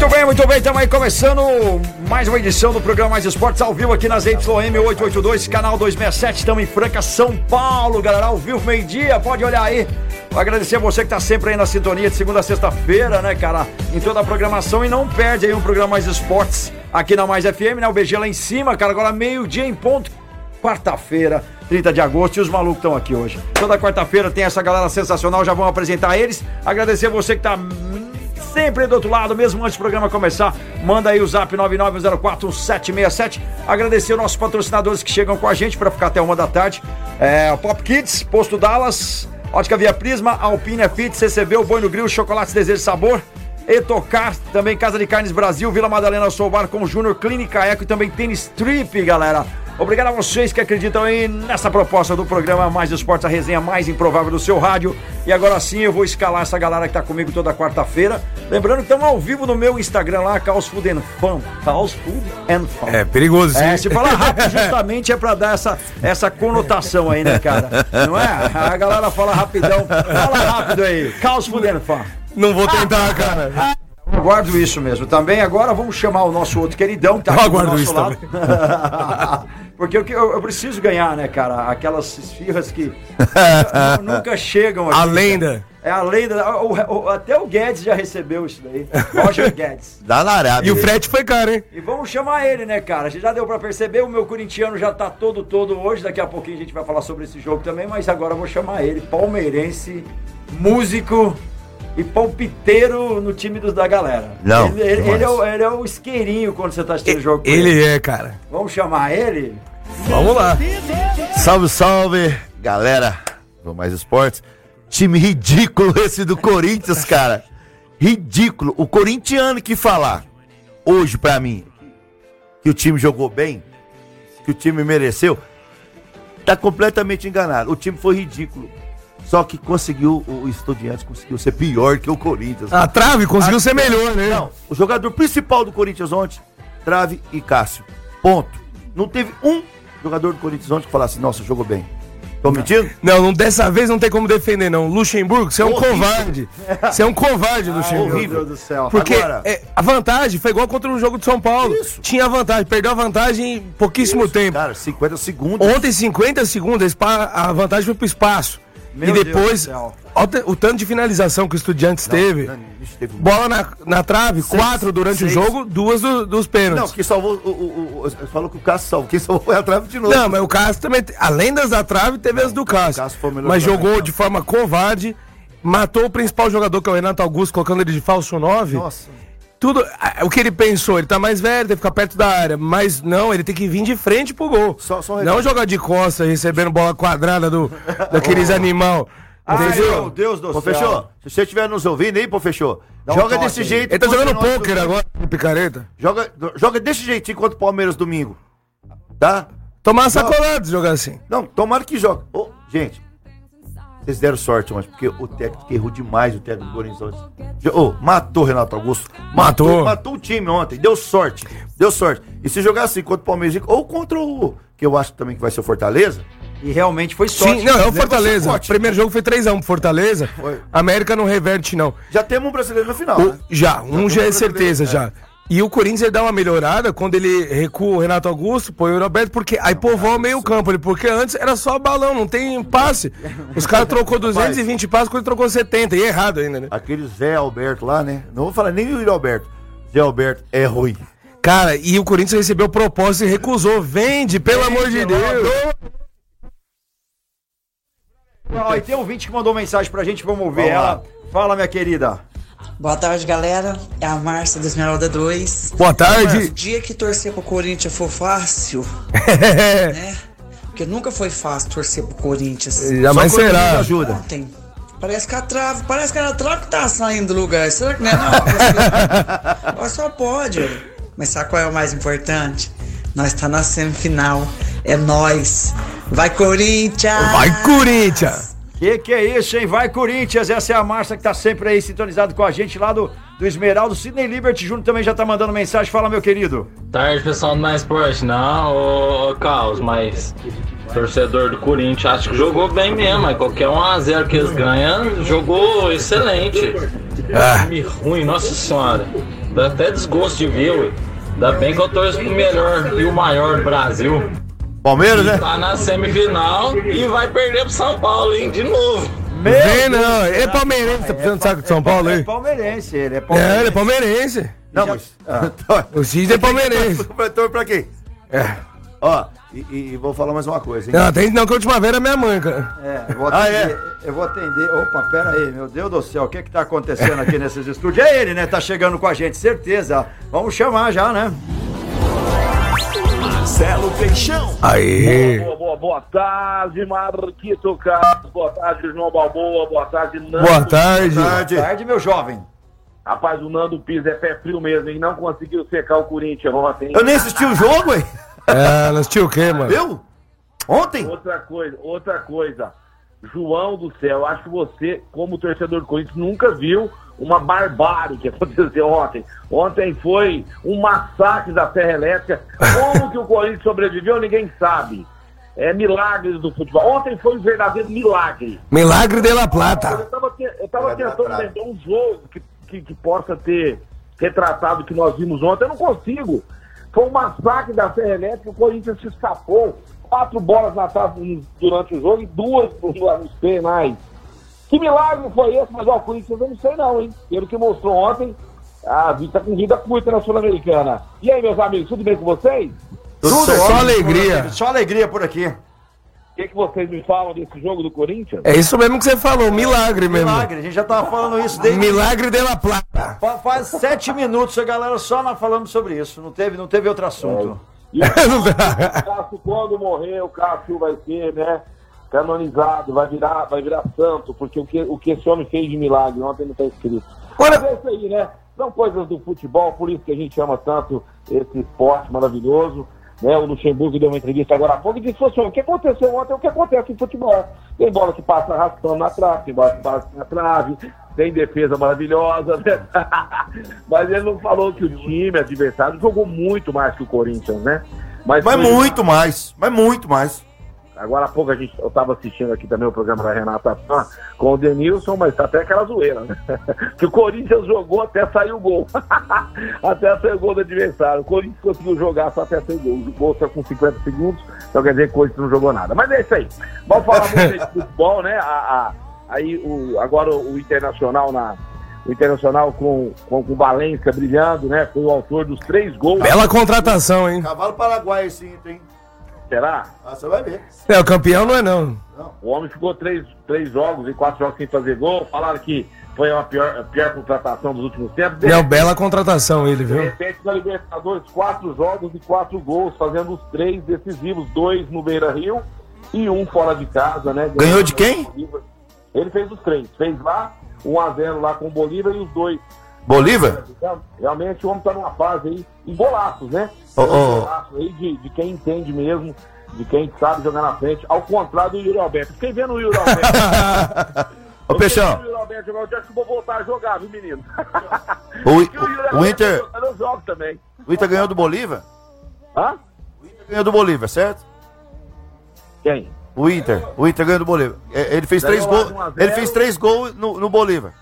Muito bem, muito bem, estamos aí começando mais uma edição do programa Mais Esportes ao vivo aqui nas ZYM 882, canal 267, estamos em Franca, São Paulo, galera, ao vivo, meio-dia, pode olhar aí. Vou agradecer a você que está sempre aí na sintonia de segunda a sexta-feira, né, cara, em toda a programação. E não perde aí um programa Mais Esportes aqui na Mais FM, né, o BG lá em cima, cara, agora meio-dia em ponto, quarta-feira, 30 de agosto, e os malucos estão aqui hoje. Toda quarta-feira tem essa galera sensacional, já vamos apresentar eles. Agradecer você que tá hum, sempre do outro lado, mesmo antes do programa começar. Manda aí o zap 99041767. Agradecer os nossos patrocinadores que chegam com a gente para ficar até uma da tarde. É, o Pop Kids, Posto Dallas, Ótica Via Prisma, Alpine Fit, CCB, o Boi no Grill, Chocolate Desejo Sabor. Etocar, também Casa de Carnes Brasil, Vila Madalena Soubar com Júnior Clínica Eco e também Tênis Trip, galera. Obrigado a vocês que acreditam aí nessa proposta do programa Mais Esportes, a resenha mais improvável do seu rádio. E agora sim eu vou escalar essa galera que tá comigo toda quarta-feira. Lembrando que estamos ao vivo no meu Instagram lá, Caos Food and Fun. Caos Food and Fun. É perigoso, sim. É, se falar rápido justamente é pra dar essa, essa conotação aí, né, cara? Não é? A galera fala rapidão. Fala rápido aí. Caos Food and Fun. Não vou tentar, cara. Aguardo isso mesmo. Também agora vamos chamar o nosso outro queridão que tá Eu aqui do aguardo nosso isso lado. Porque eu, eu, eu preciso ganhar, né, cara? Aquelas esfirras que nu- nunca chegam aqui. A cara. lenda. É a lenda. o- o- até o Guedes já recebeu isso daí. Roger Guedes. Dá na Arábia. E o frete foi caro, hein? E vamos chamar ele, né, cara? Já deu pra perceber, o meu corintiano já tá todo, todo hoje. Daqui a pouquinho a gente vai falar sobre esse jogo também, mas agora eu vou chamar ele, palmeirense, músico e palpiteiro no time dos da galera. Não, Ele, ele- ele é, o, ele é o isqueirinho quando você tá assistindo o jogo. com Ele é, cara. Vamos chamar ele? Vamos lá. Salve, salve, galera do Mais Esportes. Time ridículo esse do Corinthians, cara. Ridículo. O corintiano que falar hoje pra mim que o time jogou bem, que o time mereceu, tá completamente enganado. O time foi ridículo. Só que conseguiu, o Estudiantes conseguiu ser pior que o Corinthians. A trave conseguiu ser melhor, né? Não, o jogador principal do Corinthians ontem, Trave e Cássio. Ponto. Não teve um jogador do Corinthians ontem que falasse, nossa, jogou bem. Tô mentindo? Não, não, dessa vez não tem como defender, não. Luxemburgo, você é um Horrível. covarde. Você é um covarde, Luxemburgo. Meu Deus do céu. Porque Agora- é, a vantagem foi igual contra o jogo de São Paulo. Isso. Tinha vantagem, perdeu a vantagem em pouquíssimo tempo. Cara, 50 segundos. Ontem, 50 segundos, a vantagem foi pro espaço. Meu e depois, o tanto de finalização que o Estudiantes teve. Não, teve um- Bola na, na trave, quatro durante seis. o jogo, duas do- dos Não, pênaltis. quem salvou. O, o, o, falou que o Cássio salvou. Quem salvou foi a trave de novo. Não, mas o Cássio também, além das da trave, teve as do Cássio. Cássio Mas jogou de forma covarde, matou o principal jogador, que é o Renato Augusto, colocando ele de falso 9. Nossa. Tudo, o que ele pensou, ele tá mais velho, tem que ficar perto da área, mas não, ele tem que vir de frente pro gol. Só- só um não jogar de costas, recebendo bola quadrada do, daqueles animal. Ai, Entendeu? meu Deus do Pô, céu. fechou? Se você estiver nos ouvindo aí, pô, fechou. Dá um Joga toque desse aí. jeito. Ele tá jogando pôquer agora, picareta. Joga, joga desse jeitinho contra o Palmeiras domingo. Tá? Tomar se jogar assim. Não, tomara que joga. Ô, gente, vocês deram sorte ontem, porque o técnico errou demais, o técnico do Corinthians Ô, matou o Renato Augusto. Matou. Matou o time ontem. Deu sorte. Deu sorte. E se jogar assim contra o Palmeiras ou contra o. Que eu acho também que vai ser o Fortaleza. E realmente foi sorte. Sim, não, é o Leva Fortaleza. O primeiro jogo foi 3x1 pro Fortaleza. Foi. América não reverte, não. Já temos um brasileiro no final. O- né? já, um já é certeza, brasileiro, já. E o Corinthians ele dá uma melhorada quando ele recua o Renato Augusto, põe o Roberto, porque aí povoa o meio campo, ele- porque antes era só balão, não tem passe. Os caras trocou 220 passes, quando ele trocou 70, e errado ainda, né? Aquele Zé Alberto lá, né? Não vou falar nem o Alberto. Zé Alberto é ruim. Cara, e o Corinthians recebeu proposta e recusou. Vende, pelo amor de Deus. Ó, e tem um ouvinte que mandou mensagem pra gente, vamos ver Vamos lá. ela. Fala, minha querida. Boa tarde, galera. É a Márcia da Esmeralda 2. Boa O tarde. dia que torcer pro Corinthians for fácil, né? Porque nunca foi fácil torcer pro Corinthians. Jamais será. ajuda. Ontem Parece que a trave, parece que a trave tá saindo do lugar. Será que não é não? Só pode. Mas sabe qual é o mais importante? Nós tá na semifinal. É nós. Vai Corinthians! Vai, Corinthians! Que que é isso, hein? Vai, Corinthians! Essa é a Márcia que tá sempre aí sintonizado com a gente lá do, do Esmeraldo. Sidney Liberty Júnior também já tá mandando mensagem. Fala, meu querido. Tarde, pessoal do Mais Esporte. Não, ô, ô Carlos, mas torcedor do Corinthians acho que jogou bem mesmo. Mas qualquer 1x0 que eles ganham, jogou excelente. Ah. Time ruim, nossa senhora. Dá até desgosto de ver, ué. Ainda bem que eu torço pro melhor e o maior do Brasil. Palmeiras, né? Tá na semifinal e vai perder pro São Paulo, hein? De novo. Meu Vem não, ele é palmeirense, tá precisando de saco de São Paulo É aí? palmeirense, ele é É, palmeirense. ele é palmeirense. Não, mas. O Cid é palmeirense. Completor pra quem? É. Ó, e, e vou falar mais uma coisa, hein? Não, tem não que a última vez era minha mãe, cara. É, eu vou Ah, atender. é? Eu vou atender. Opa, pera aí, meu Deus do céu, o que que tá acontecendo aqui nesses estúdios? É ele, né? Tá chegando com a gente, certeza. Vamos chamar já, né? Marcelo Peixão. Aí. Boa, boa, boa tarde, Marquito Carlos. Boa tarde, João Balboa. Boa tarde, Nando. Boa tarde. Tarde. Tarde, meu jovem. Rapaz, o Nando Pires é pé frio mesmo, hein? Não conseguiu secar o Corinthians ontem. hein? Eu nem assisti o jogo, hein? É, nós tinha o quê, mano? Viu? Ontem? Outra coisa, outra coisa. João do céu, acho que você, como torcedor do Corinthians, nunca viu uma barbárie que aconteceu ontem. Ontem foi um massacre da Serra Elétrica. Como que o Corinthians sobreviveu, ninguém sabe. É milagres do futebol. Ontem foi um verdadeiro milagre. Milagre de La Plata. tava, eu tava Vai dar tentando lembrar um jogo que, que, que possa ter retratado o que nós vimos ontem. Eu não consigo. Foi um massacre da Serra Elétrica, o Corinthians se escapou. Quatro bolas na trave durante o jogo e duas no- nos penais. Que milagre foi esse? Mas ó, o Corinthians eu não sei não, hein? Pelo que mostrou ontem, a vida tá com vida curta na Sul-Americana. E aí, meus amigos, tudo bem com vocês? Tudo só ótimo, alegria. Só alegria por aqui. O que, que vocês me falam desse jogo do Corinthians? É isso mesmo que você falou, milagre mesmo. Milagre, a gente já tava falando isso desde. Milagre de La Plata. Fa- Faz sete minutos a galera só nós falando sobre isso. Não teve, não teve outro assunto. E o Cássio, quando morrer, o Cássio vai ser, né, canonizado, vai virar, vai virar santo, porque o que, o que esse homem fez de milagre ontem não está escrito. Mas é isso aí, né? São coisas do futebol, por isso que a gente ama tanto esse esporte maravilhoso. Né? O Luxemburgo deu uma entrevista agora há pouco e disse assim, o que aconteceu ontem é o que acontece em futebol. Tem bola que passa arrastando na trave, tem bola que passa na trave, tem defesa maravilhosa, né? Mas ele não falou que o time adversário jogou muito mais que o Corinthians, né? Mas foi- muito mais. Mas muito mais. Agora há pouco a gente, eu estava assistindo aqui também o programa da Renata Fã com o Denilson, mas tá até aquela zoeira, né? Que o Corinthians jogou até sair o gol. até sair o gol do adversário. O Corinthians conseguiu jogar só até sair o gol. O gol só com 50 segundos, então quer dizer que o Corinthians não jogou nada. Mas é isso aí. Vamos falar muito de futebol, né? A- a- aí o, agora o Internacional na. O Internacional com, com, com o Valência brilhando, né? Foi o autor dos três gols. Bela contratação, hein? Cavalo Paraguai esse Inter, hein? Será? Ah, você vai ver. É, o campeão não é não. O homem ficou três, três jogos e quatro jogos sem fazer gol. Falaram que foi a pior, a pior contratação dos últimos tempos. De, Não, bela contratação ele, de viu? repente, na Libertadores, quatro jogos e quatro gols, fazendo os três decisivos, dois no Beira Rio e um fora de casa, né? Ganhou de quem? Ele fez os três. Fez lá, 1x0 lá com o Bolívar e os dois. Bolívar? Realmente o homem tá numa fase aí, em golaços, né? Ô. Golaços aí de, de quem entende mesmo, de quem sabe jogar na frente, ao contrário do Yuri Alberto. Fiquei vendo o Yuri Alberto. Ô, Peixão, é que eu vou voltar a jogar, viu, menino? o, o o, Inter, tá Eu jogo também. o Inter ganhou do Bolívar? Hã? O Inter ganhou do Bolívar, certo? Quem? O Inter, o Inter ganhou do Bolívar. É, Ele fez três gols. lá 1 a 0. Ele fez três gols no, no Bolívar.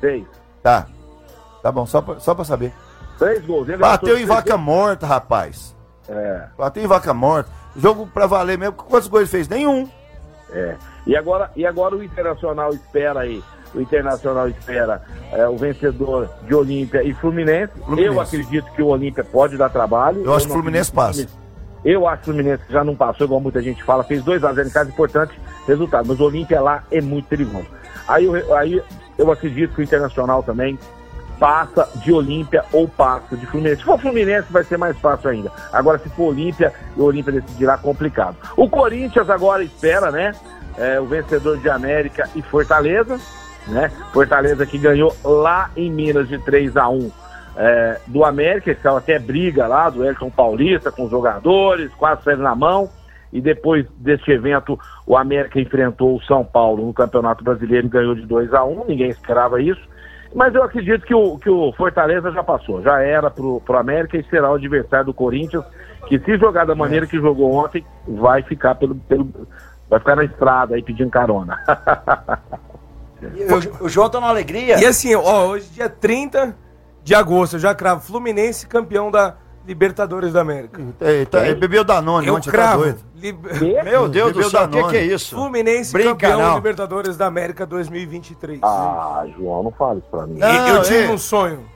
Seis. Tá. Tá bom, só pra, só pra saber. Três gols. Ele Bateu em vaca morta, rapaz. gols. É, Bateu em vaca morta. Jogo pra valer mesmo. Quantos gols ele fez? Nenhum. é. E agora, e agora o Internacional espera aí. O Internacional espera é, o vencedor de Olímpia e Fluminense. Fluminense. Eu acredito que o Olímpia pode dar trabalho. Eu acho que o Fluminense passa. Eu acho que o Fluminense já não passou, igual muita gente fala, fez 2x0 em casa, importante resultado. Mas o Olímpia lá é muito perigoso. Aí, aí eu acredito que o Internacional também passa de Olímpia ou passa de Fluminense. Se for Fluminense, vai ser mais fácil ainda. Agora, se for Olímpia, o Olímpia decidirá complicado. O Corinthians agora espera, né? é, o vencedor de América e Fortaleza, né? Fortaleza que ganhou lá em Minas de 3 a 1 é, do América, que até briga lá do Elton Paulista com os jogadores, quase saindo na mão. E depois deste evento, o América enfrentou o São Paulo no Campeonato Brasileiro e ganhou de 2 a 1 ninguém esperava isso. Mas eu acredito que o, que o Fortaleza já passou, já era pro, pro América e será o adversário do Corinthians, que se jogar da maneira que jogou ontem, vai ficar pelo, pelo vai ficar na estrada aí pedindo carona. O, o João tá numa alegria. E assim, ó, hoje dia 30 de agosto, eu já cravo Fluminense campeão da Libertadores da América. Eita, ele bebeu Danone Eu ontem, tá cravo. doido. Li- Meu Deus do Bebeu céu, o que, que é isso? Fluminense Brinca, campeão não. Libertadores da América 2023. ah, João, não fala isso pra mim. Não, E- eu tive é. um sonho.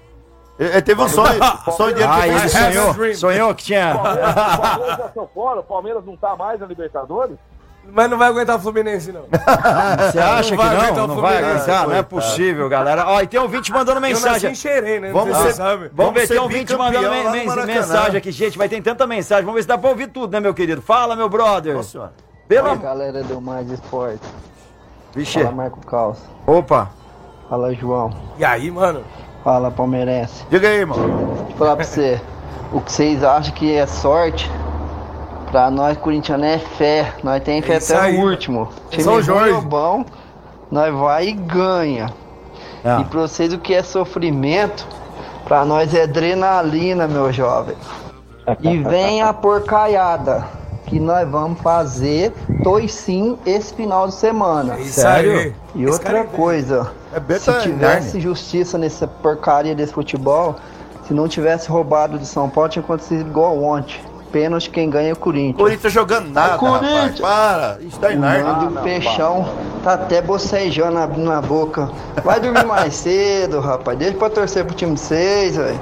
Ele, ele teve um sonho, sonho dele Ah, que ele sonhou, sonhou que tinha. O Palmeiras já são fora, o Palmeiras não tá mais na Libertadores? Mas não vai aguentar o Fluminense, não. Você acha que aguentar não? o Não vai Fluminense. aguentar? Não é possível, galera. Ó, e tem um ouvinte mandando Eu nasci mensagem. em Xerém, né? Vamos você sabe. Vamos ver, tem um ouvinte mandando mensagem aqui, gente. Vai ter tanta mensagem. Vamos ver se dá pra ouvir tudo, né, meu querido? Fala, meu brother. Nossa. Pelo Oi, galera do Mais Esporte. Vixe. Fala, Marco Caos. Opa. Fala, João. E aí, mano? Fala, palmeirense. Diga aí, irmão. Deixa eu falar pra você. O que vocês acham que é sorte, pra nós corintianos é fé. Nós tem fé É até aí, o último. É São Jorge. bom, nós vai e ganha. Ah. E pra vocês o que é sofrimento, pra nós é adrenalina, meu jovem. E vem a porcaiada que nós vamos fazer toicinho esse final de semana. É Sério? E outra coisa, É se tivesse justiça nessa porcaria desse futebol, se não tivesse roubado de São Paulo, tinha acontecido igual ontem. Pênalti quem ganha é o Corinthians. Corinthians jogando nada, Corinthians. rapaz. Para. Isso tá O Narnia. Nando e o Peixão tá até bocejando, abrindo a boca. Vai dormir mais cedo, rapaz. Deixa pra torcer pro time de vocês, velho.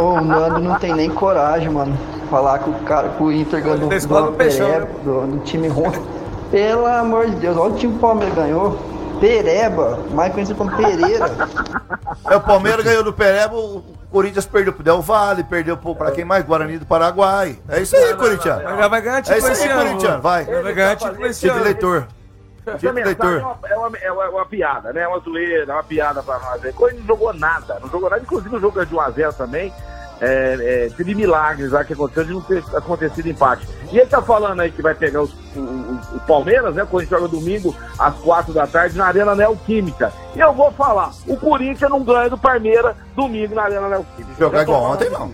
Ô, O Nando não tem nem coragem, mano. Falar que o cara, que o Inter ganhou do, do, Pereba, do, do time ruim. Pelo amor de Deus, olha o time que o Palmeiras ganhou. Pereba, mais conhecido como Pereira. É, o Palmeiras ganhou do Pereba, o Corinthians perdeu pro Del Valle, perdeu pro, pra quem mais? Guarani do Paraguai. É isso aí, Corinthians. Já vai ganhar É título isso esse aí, ano. Corinthians. Vai. Vai ganhar título esse ano. eleitor. Essa mensagem é eleitor. uma, é, uma, é, uma, é uma piada, né? É uma zoeira, é uma piada pra nós. Corinthians não jogou nada, não jogou nada. Inclusive o jogo de 1x0 também. É, é, teve milagres lá que aconteceu de não ter acontecido empate. E ele tá falando aí que vai pegar os- o, o- o Palmeiras, né? Quando joga domingo às 4 da tarde na Arena Neoquímica. E eu vou falar: o Corinthians não ganha do Palmeiras domingo na Arena Neoquímica. Jogar igual ontem, não.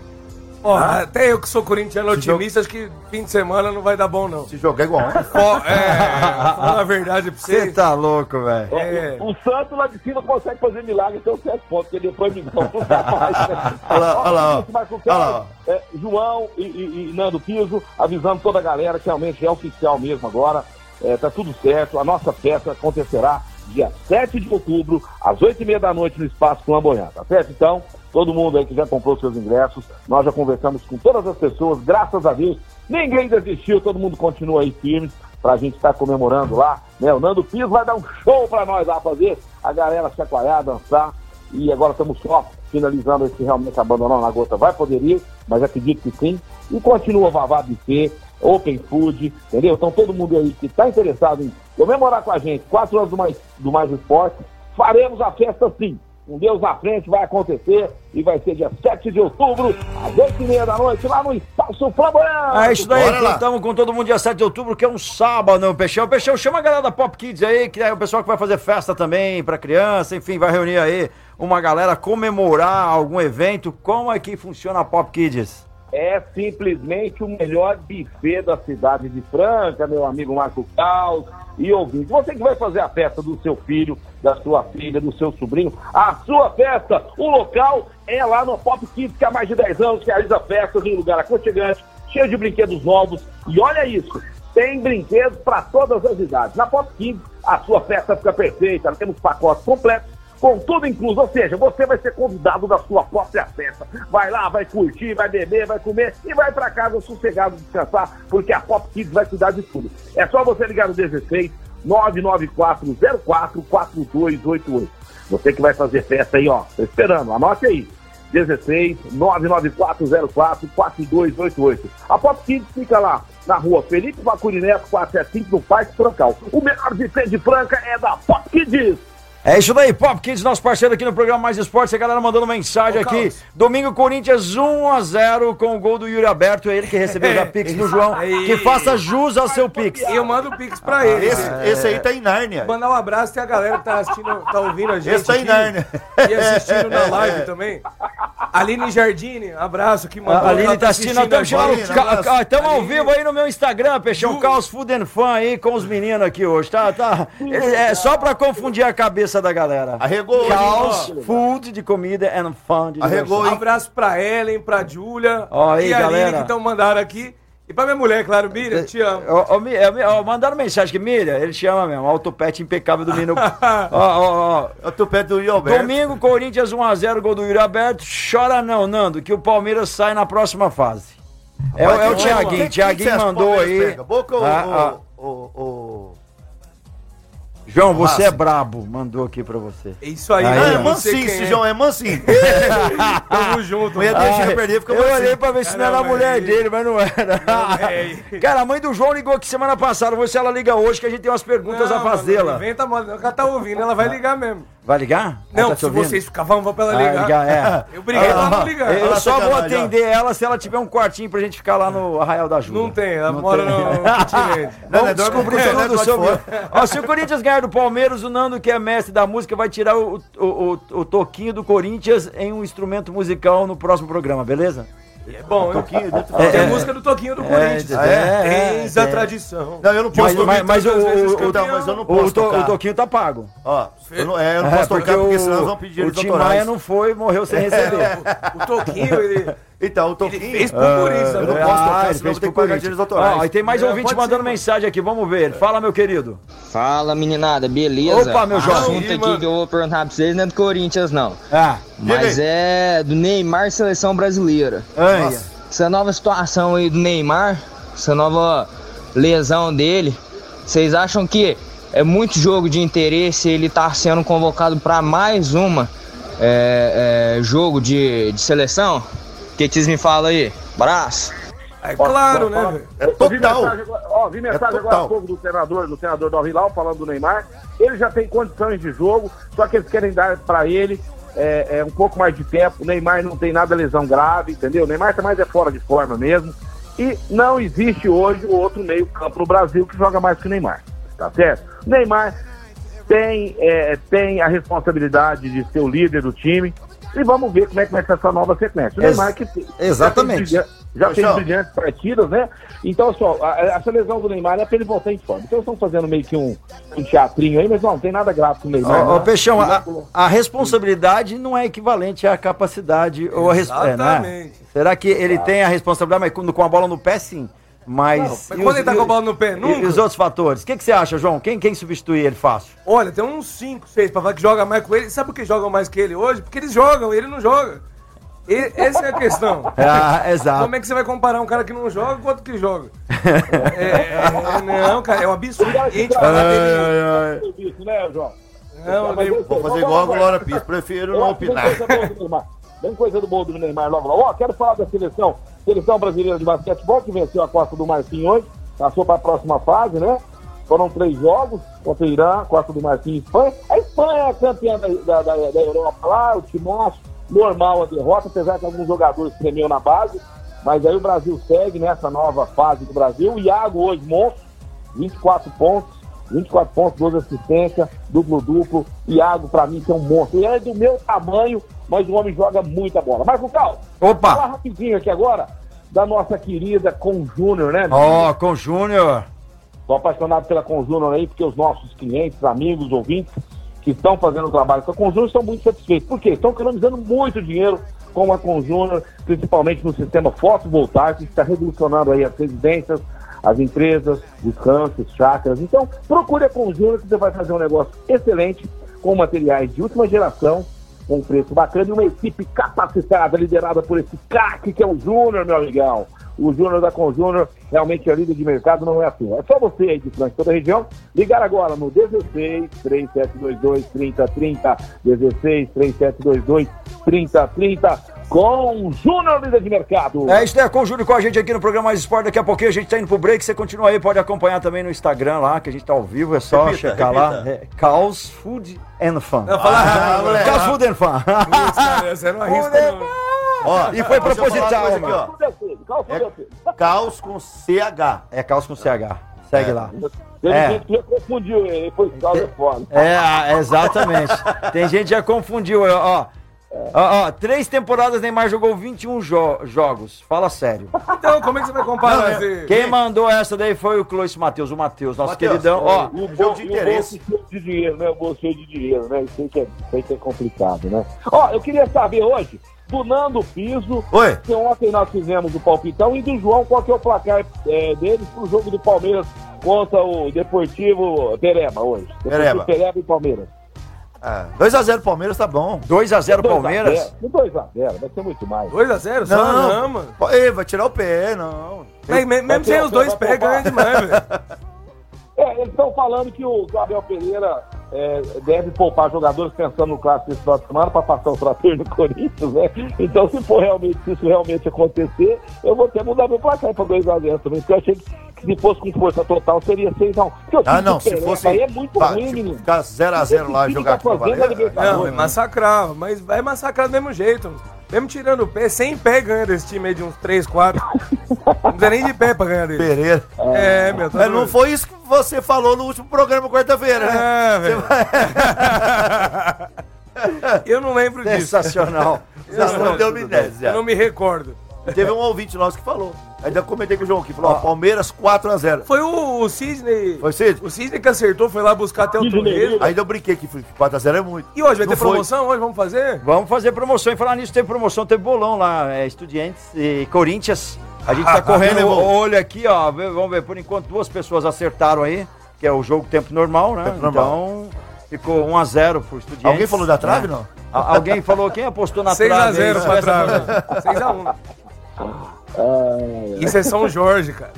Ó, até eu que sou corintiano Se otimista, acho que fim de semana não vai dar bom, não. Se jogar igual ontem. Ó, é, falando a verdade pra Você vocês. tá louco, velho. É. O, o Santos lá de cima consegue fazer milagre até os 7 pontos, porque depois me não dá mais. né? Olha lá, olha lá, ó. Olha é, João e, e- e Nando Piso avisando toda a galera que realmente é oficial mesmo agora. É, tá tudo certo. A nossa festa acontecerá dia 7 de outubro, às 8h30 da noite, no Espaço Flamboyant, tá certo? Então, todo mundo aí que já comprou seus ingressos, nós já conversamos com todas as pessoas, graças a Deus, ninguém desistiu, todo mundo continua aí firme pra gente estar comemorando lá, né? O Nando Piso vai dar um show pra nós lá fazer, a galera chacoalhar, dançar, e agora estamos só finalizando esse realmente abandonar na gota. Vai poder ir, mas acredito que sim. E continua Vavá Buffet, Open Food, entendeu? Então todo mundo aí que está interessado em comemorar com a gente, quatro anos do Mais, do mais Esporte, faremos a festa sim. Com Deus na frente vai acontecer e vai ser dia 7 de outubro, às 8 e meia da noite, lá no Espaço Flamboyant. É isso daí, estamos com todo mundo dia 7 de outubro, que é um sábado, Peixão. Peixão, chama a galera da Pop Kids aí, que é o pessoal que vai fazer festa também pra criança, enfim, vai reunir aí uma galera, comemorar algum evento. Como é que funciona a Pop Kids? É simplesmente o melhor buffet da cidade de Franca, meu amigo Marco Caos e ouvinte. Você que vai fazer a festa do seu filho, da sua filha, do seu sobrinho, a sua festa, o local é lá no Pop Kids, que há mais de 10 anos realiza festas em um lugar aconchegante, cheio de brinquedos novos. E olha isso, tem brinquedos para todas as idades. Na Pop Kids, a sua festa fica perfeita, temos pacotes completos com tudo incluso, ou seja, você vai ser convidado da sua própria festa. Vai lá, vai curtir, vai beber, vai comer e vai para casa sossegado descansar, porque a Pop Kids vai cuidar de tudo. É só você ligar no 16 99404 4288. Você que vai fazer festa aí, ó, tô esperando, anote aí. 16 99404 4288. A Pop Kids fica lá na rua Felipe Bacuri Neto 475 no Parque Francal. O melhor de de Franca é da Pop Kids. É isso daí, Pop Kids, nosso parceiro aqui no programa Mais Esportes. A galera mandando mensagem Ô, aqui. Carlos. Domingo, Corinthians 1x0 com o gol do Yuri Aberto. É ele que recebeu já Pix do João. Aí. Que faça jus ao seu Pix. Eu mando o Pix pra ele. Esse, esse aí tá em Nárnia. Mandar um abraço, tem a galera que tá assistindo, tá ouvindo a gente. Esse tá em Nárnia. E assistindo na live também. Aline Jardine, abraço que mandou. A Aline ela tá assistindo, estamos Estamos ao vivo aí no meu Instagram, Peixão, Ju- Caos Food and Fun aí com os meninos aqui hoje, tá? tá. É só pra confundir a cabeça da galera. Arregou Caos. Food de comida and Fun de Arregou, diversão. Um abraço pra Ellen, pra Júlia Ó, aí, e a Aline galera. que estão mandando aqui. E pra minha mulher, claro, Miriam, te amo. Ó, ó, Mi- é, Mi- ó, mandaram mensagem que Miriam, ele chama mesmo, autopet impecável do ó, ó, ó. Eu tô perto do Yuri Alberto. Domingo, Corinthians 1x0, gol do Yuri Aberto. Chora não, Nando, que o Palmeiras sai na próxima fase. É, o- é o Tiaguinho, Tiaguinho mandou aí. pega? Boca ou, Ah, ah. ou- ou- ou- João, você é brabo, mandou aqui pra você. É isso aí, Aí, Ah, é não sei mansinho, esse é. João, é mansinho. Tamo junto. Mulher mano. Ah, eu perder, fica eu mansinho. olhei pra ver se não era a Não, mulher é. dele, mas não era. é. Cara, a mãe do João ligou aqui semana passada. Vamos ver se ela liga hoje, que a gente tem umas perguntas a Não, mano, fazê-la. Não inventa moda, não, que ela tá ouvindo, ela vai ligar mesmo. Vai ligar? Não, tá se ouvindo? vocês ficarem, vamos pra ela ligar. ligar, é. Eu briguei pra não ligar. Eu Ela só vou sacanagem, ó. atender ela se ela tiver um quartinho pra gente ficar lá no Arraial da Ajuda. Não tem, ela Não mora tem. no. Não, Vamos descobrir o tudo sobre. Ó, se o Corinthians ganhar do Palmeiras, o Nando, que é mestre da música, vai tirar o, o, o, o toquinho do Corinthians em um instrumento musical no próximo programa, beleza? É bom, eu Toquinho, né? Tem É, a é. música do Toquinho do Corinthians. é, é, a é. tradição. Não, eu não posso mas, tocar. mas eu tenho- mas eu não o, posso to- tocar. o toquinho tá pago. Ó, eu não, é, eu não É, posso tocar porque senão eles vão pedir o Tim. Maia não foi, morreu sem receber. O Toquinho, ele, Então, o ele Toquinho... fez por isso. eu não né? posso tocar, Ah, ele senão fez eu vou ter que pagar direitos autorais. Ó, e tem mais É, ouvinte mandando ser, mensagem aqui, vamos ver. Fala, meu querido. Fala meninada, beleza? Opa, meu O jovem. assunto aqui mano. que eu vou perguntar pra vocês não é do Corinthians, não. Ah, Mas é do Neymar Seleção Brasileira. Anha. Essa nova situação aí do Neymar, essa nova lesão dele, vocês acham que é muito jogo de interesse ele tá sendo convocado para mais uma é, é, jogo de, de seleção? O que, vocês me falam aí? Abraço! É claro, né? É Eu vi total. mensagem, agora- ó, vi mensagem É agora há total. pouco do treinador, do treinador do Al-Hilal falando do Neymar. Ele já tem condições de jogo, só que eles querem dar para ele é, é, um pouco mais de tempo. O Neymar não tem nada lesão grave, entendeu? O Neymar tá mais é fora de forma mesmo. E não existe hoje outro meio-campo no Brasil que joga mais que o Neymar. Tá certo? O Neymar tem, é, tem a responsabilidade de ser o líder do time. E vamos ver como é que vai ser essa nova sequência. O Ex- Neymar que tem- exatamente. já fez Já fez brilhantes partidas, né? Então, só, a, essa lesão do Neymar é pra ele voltar em forma. Então, eles estão fazendo meio que um, um teatrinho aí, mas não, não tem nada grave com o Neymar. Ô, ô, não. Peixão, a, a responsabilidade não é equivalente à capacidade ou a res- é, né? Exatamente. Será que ele tem a responsabilidade, mas com, com a bola no pé, sim? Mas. Mas e quando os- ele tá com a o- bola no pé, e- nunca? E os outros fatores? O que, que você acha, João? Quem, quem substitui ele fácil? Olha, tem uns 5, 6 pra falar que joga mais com ele. Sabe por que jogam mais que ele hoje? Porque eles jogam, ele não joga. E- essa é a questão. Ah, exato. Como é que você vai comparar um cara que não joga com outro que joga? É, é, não, cara, é um absurdo. A gente falar dele. Né, João? Não, Mas nem- eu- Vou fazer igual a agora. Glória Pires, prefiro não opinar. Vem coisa do coisa do Neymar logo logo. Ó, quero falar da seleção. Seleção brasileira de basquetebol que venceu a Costa do Marfim hoje. Passou para a próxima fase, né? Foram três jogos contra o Irã, Costa do Marfim e Espanha. A Espanha é a campeã da, da, da- da Europa lá, o Timoço, normal a derrota, apesar que alguns jogadores tremeu na base. Mas aí o Brasil segue nessa nova fase do Brasil. O Iago hoje, monstro, 24 pontos. 24 pontos, 12 assistências, duplo-duplo. Iago, pra mim, é um monstro. Ele é do meu tamanho, mas o homem joga muita bola. Marco Cal, falar Opa! rapidinho aqui agora da nossa querida Com Júnior, né? Ó, com o Júnior. Tô apaixonado pela Com Júnior aí, porque os nossos clientes, amigos, ouvintes que estão fazendo o trabalho com a Com Júnior estão muito satisfeitos. Por quê? Estão economizando muito dinheiro com a Com Júnior, principalmente no sistema fotovoltaico, que está revolucionando aí as residências, as empresas, os campos, chácaras. Então, procure a Com Júnior que você vai fazer um negócio excelente, com materiais de última geração, com um preço bacana e uma equipe capacitada, liderada por esse craque que é o Júnior, meu amigão. O Júnior da Conjúnior realmente é líder de mercado, não é assim. É só você aí de Franca, toda a região, ligar agora no 16 3722 3030, 16 3722 3030. Com o Júnior Líder de Mercado. É isso, né? Com o Júlio com a gente aqui no programa Mais Esporte. Daqui a pouquinho a gente tá indo pro break. Você continua aí, pode acompanhar também no Instagram lá, que a gente tá ao vivo. É só Repita, checar repita. lá. É Caos Food and Fun. Não, fala rápido, moleque. Caos Food and Fun. Isso, cara, Você não arrisca, não. Ó, E foi proposital, aqui, é ó. é. É caos com CH. É Caos com CH. Segue lá. Teve É. gente que já confundiu ele, foi calça é foda. É, ah, exatamente. Tem gente que já confundiu. Ó, ó, ó, três temporadas Neymar jogou 21 jo jogos. Fala sério. Então, como é que você vai comparar esse... Quem mandou essa daí foi o Clois Matheus, o Matheus, nosso Matheus, queridão. Ó, E o Jogo bolso de e o interesse. bolso de dinheiro, né? O bolso cheio de dinheiro, né? Isso aí que é, isso aí que é complicado, né? Ó, eu queria saber hoje do Nando Piso, Oi. que ontem nós fizemos o palpitão, e do João, qual que é o placar é, deles pro jogo do Palmeiras contra o Deportivo Pereba hoje. Pereba. Deportivo Pereba e Palmeiras. É, 2x0 Palmeiras tá bom. 2x0 Palmeiras. 2x0, vai ser muito mais. 2x0 só? Não, Não, mano. Ei, vai tirar o pé, não. Me- mesmo sem os dois pés, ganha demais, velho. É, eles estão falando que o Gabriel Pereira é, deve poupar jogadores pensando no clássico desse final de semana para passar o trator no Corinthians, né? Então, se for realmente, se isso realmente acontecer, eu vou até mudar meu placar para 2x0 também, porque eu achei que se fosse com força total seria 6x1. Porque o time Ah, não, se fosse. Aí é muito pá, ruim, menino. Ficar 0x0 lá e Esse jogar time aqui tá fazendo a Libertadores. Não, é massacrar, mas vai massacrar do mesmo jeito. Mesmo tirando o pé, sem pé ganha desse time aí de uns 3, 4. Não precisa nem de pé pra ganhar dele. Pereira. É, meu, tá Mas não foi isso que você falou no último programa quarta-feira, né? É, velho. Eu não lembro disso. Sensacional. Não deu amnésia. Eu não me recordo. Teve um ouvinte nosso que falou. Ainda comentei com o João aqui. Falou, ó, Palmeiras 4x0. Foi o, o Sidney. Foi Cid? O Sidney que acertou, foi lá buscar até o. Lira. Ainda eu brinquei que 4x0 é muito. E hoje vai Não ter foi. promoção? Hoje vamos fazer? Vamos fazer promoção. E falar nisso, teve promoção, teve bolão lá, é, Estudiantes e Corinthians. A gente tá correndo o levou. olho aqui, ó. Vamos ver, por enquanto duas pessoas acertaram aí, que é o jogo tempo normal, né? Tempo normal. Então, ficou 1x0 pro Estudiantes. Alguém falou da trave, né? não? A- Alguém falou, quem apostou na trave? aí? 6x0 pra trave. 6x1. Isso é São Jorge, cara.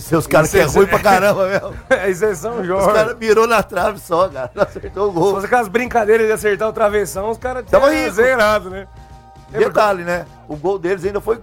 Seus caras que é ruim pra caramba mesmo. Isso é São Os Jorge. caras mirou na trave só, cara. Não acertou o Se gol. fosse aquelas brincadeiras de acertar o travessão, os caras tinham zerado, né? Detalhe, né? O gol deles ainda foi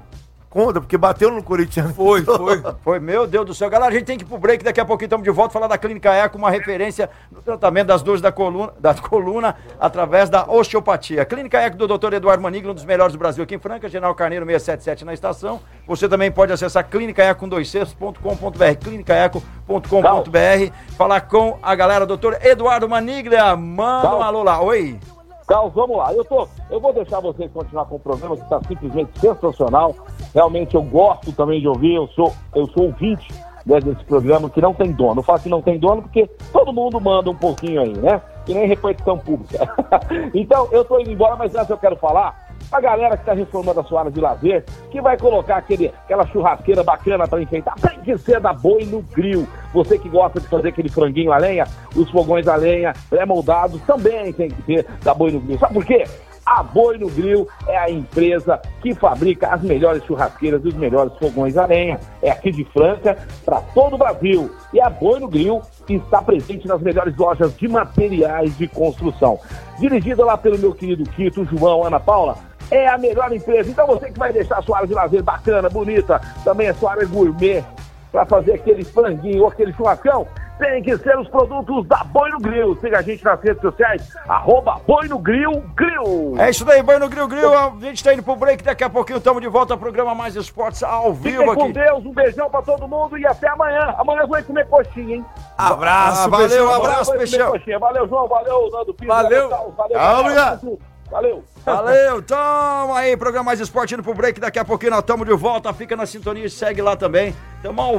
contra, porque bateu no Corinthians. Foi, foi. Foi, meu Deus do céu. Galera, a gente tem que ir pro break, daqui a pouquinho estamos de volta, falar da Clínica Eco, uma referência no tratamento das dores da coluna, da coluna através da osteopatia. Clínica Eco do Dr. Eduardo Maniglo, um dos melhores do Brasil aqui em Franca, General Carneiro 677 na estação. Você também pode acessar clínicaeco2c.com.br, clínicaeco.com.br, falar com a galera, doutor Eduardo Maniglia. Manda um alô lá. Oi. Carlos, vamos lá. Eu, tô, eu vou deixar vocês continuar com o programa, que está simplesmente sensacional. Realmente eu gosto também de ouvir, eu sou, eu sou ouvinte né, desse programa que não tem dono. Eu falo que não tem dono porque todo mundo manda um pouquinho aí, né? Que nem repartição pública. então, eu tô indo embora, mas antes eu quero falar a galera que está reformando a sua área de lazer, que vai colocar aquele, aquela churrasqueira bacana para enfeitar, tem que ser da Boi no Grill. Você que gosta de fazer aquele franguinho a lenha, os fogões a lenha pré-moldados, também tem que ser da Boi no Grill. Sabe por quê? A Boi no Grill é a empresa que fabrica as melhores churrasqueiras e os melhores fogões a lenha. É aqui de Franca para todo o Brasil. E a Boi no Grill está presente nas melhores lojas de materiais de construção. Dirigida lá pelo meu querido Quito, João, Ana Paula, é a melhor empresa. Então você que vai deixar a sua área de lazer bacana, bonita, também a sua área gourmet, para fazer aquele franguinho ou aquele churrascão, tem que ser os produtos da Boi no Grill. Siga a gente nas redes sociais, arroba Boi no Grill Grill. É isso daí, Boi no Grill Grill. A gente tá indo pro break, daqui a pouquinho estamos de volta ao programa Mais Esportes ao vivo Fiquem com aqui. Deus, um beijão pra todo mundo e até amanhã. Amanhã eu vou ir comer coxinha, hein? Abraço, valeu, Amanhã eu abraço, Peixão. Valeu, João, valeu, Nando Pires. Valeu. Valeu, Ah, obrigado. Valeu. Valeu, tamo aí, programa Mais Esporte indo pro break, daqui a pouquinho nós estamos de volta, fica na sintonia e segue lá também. Tamo ao...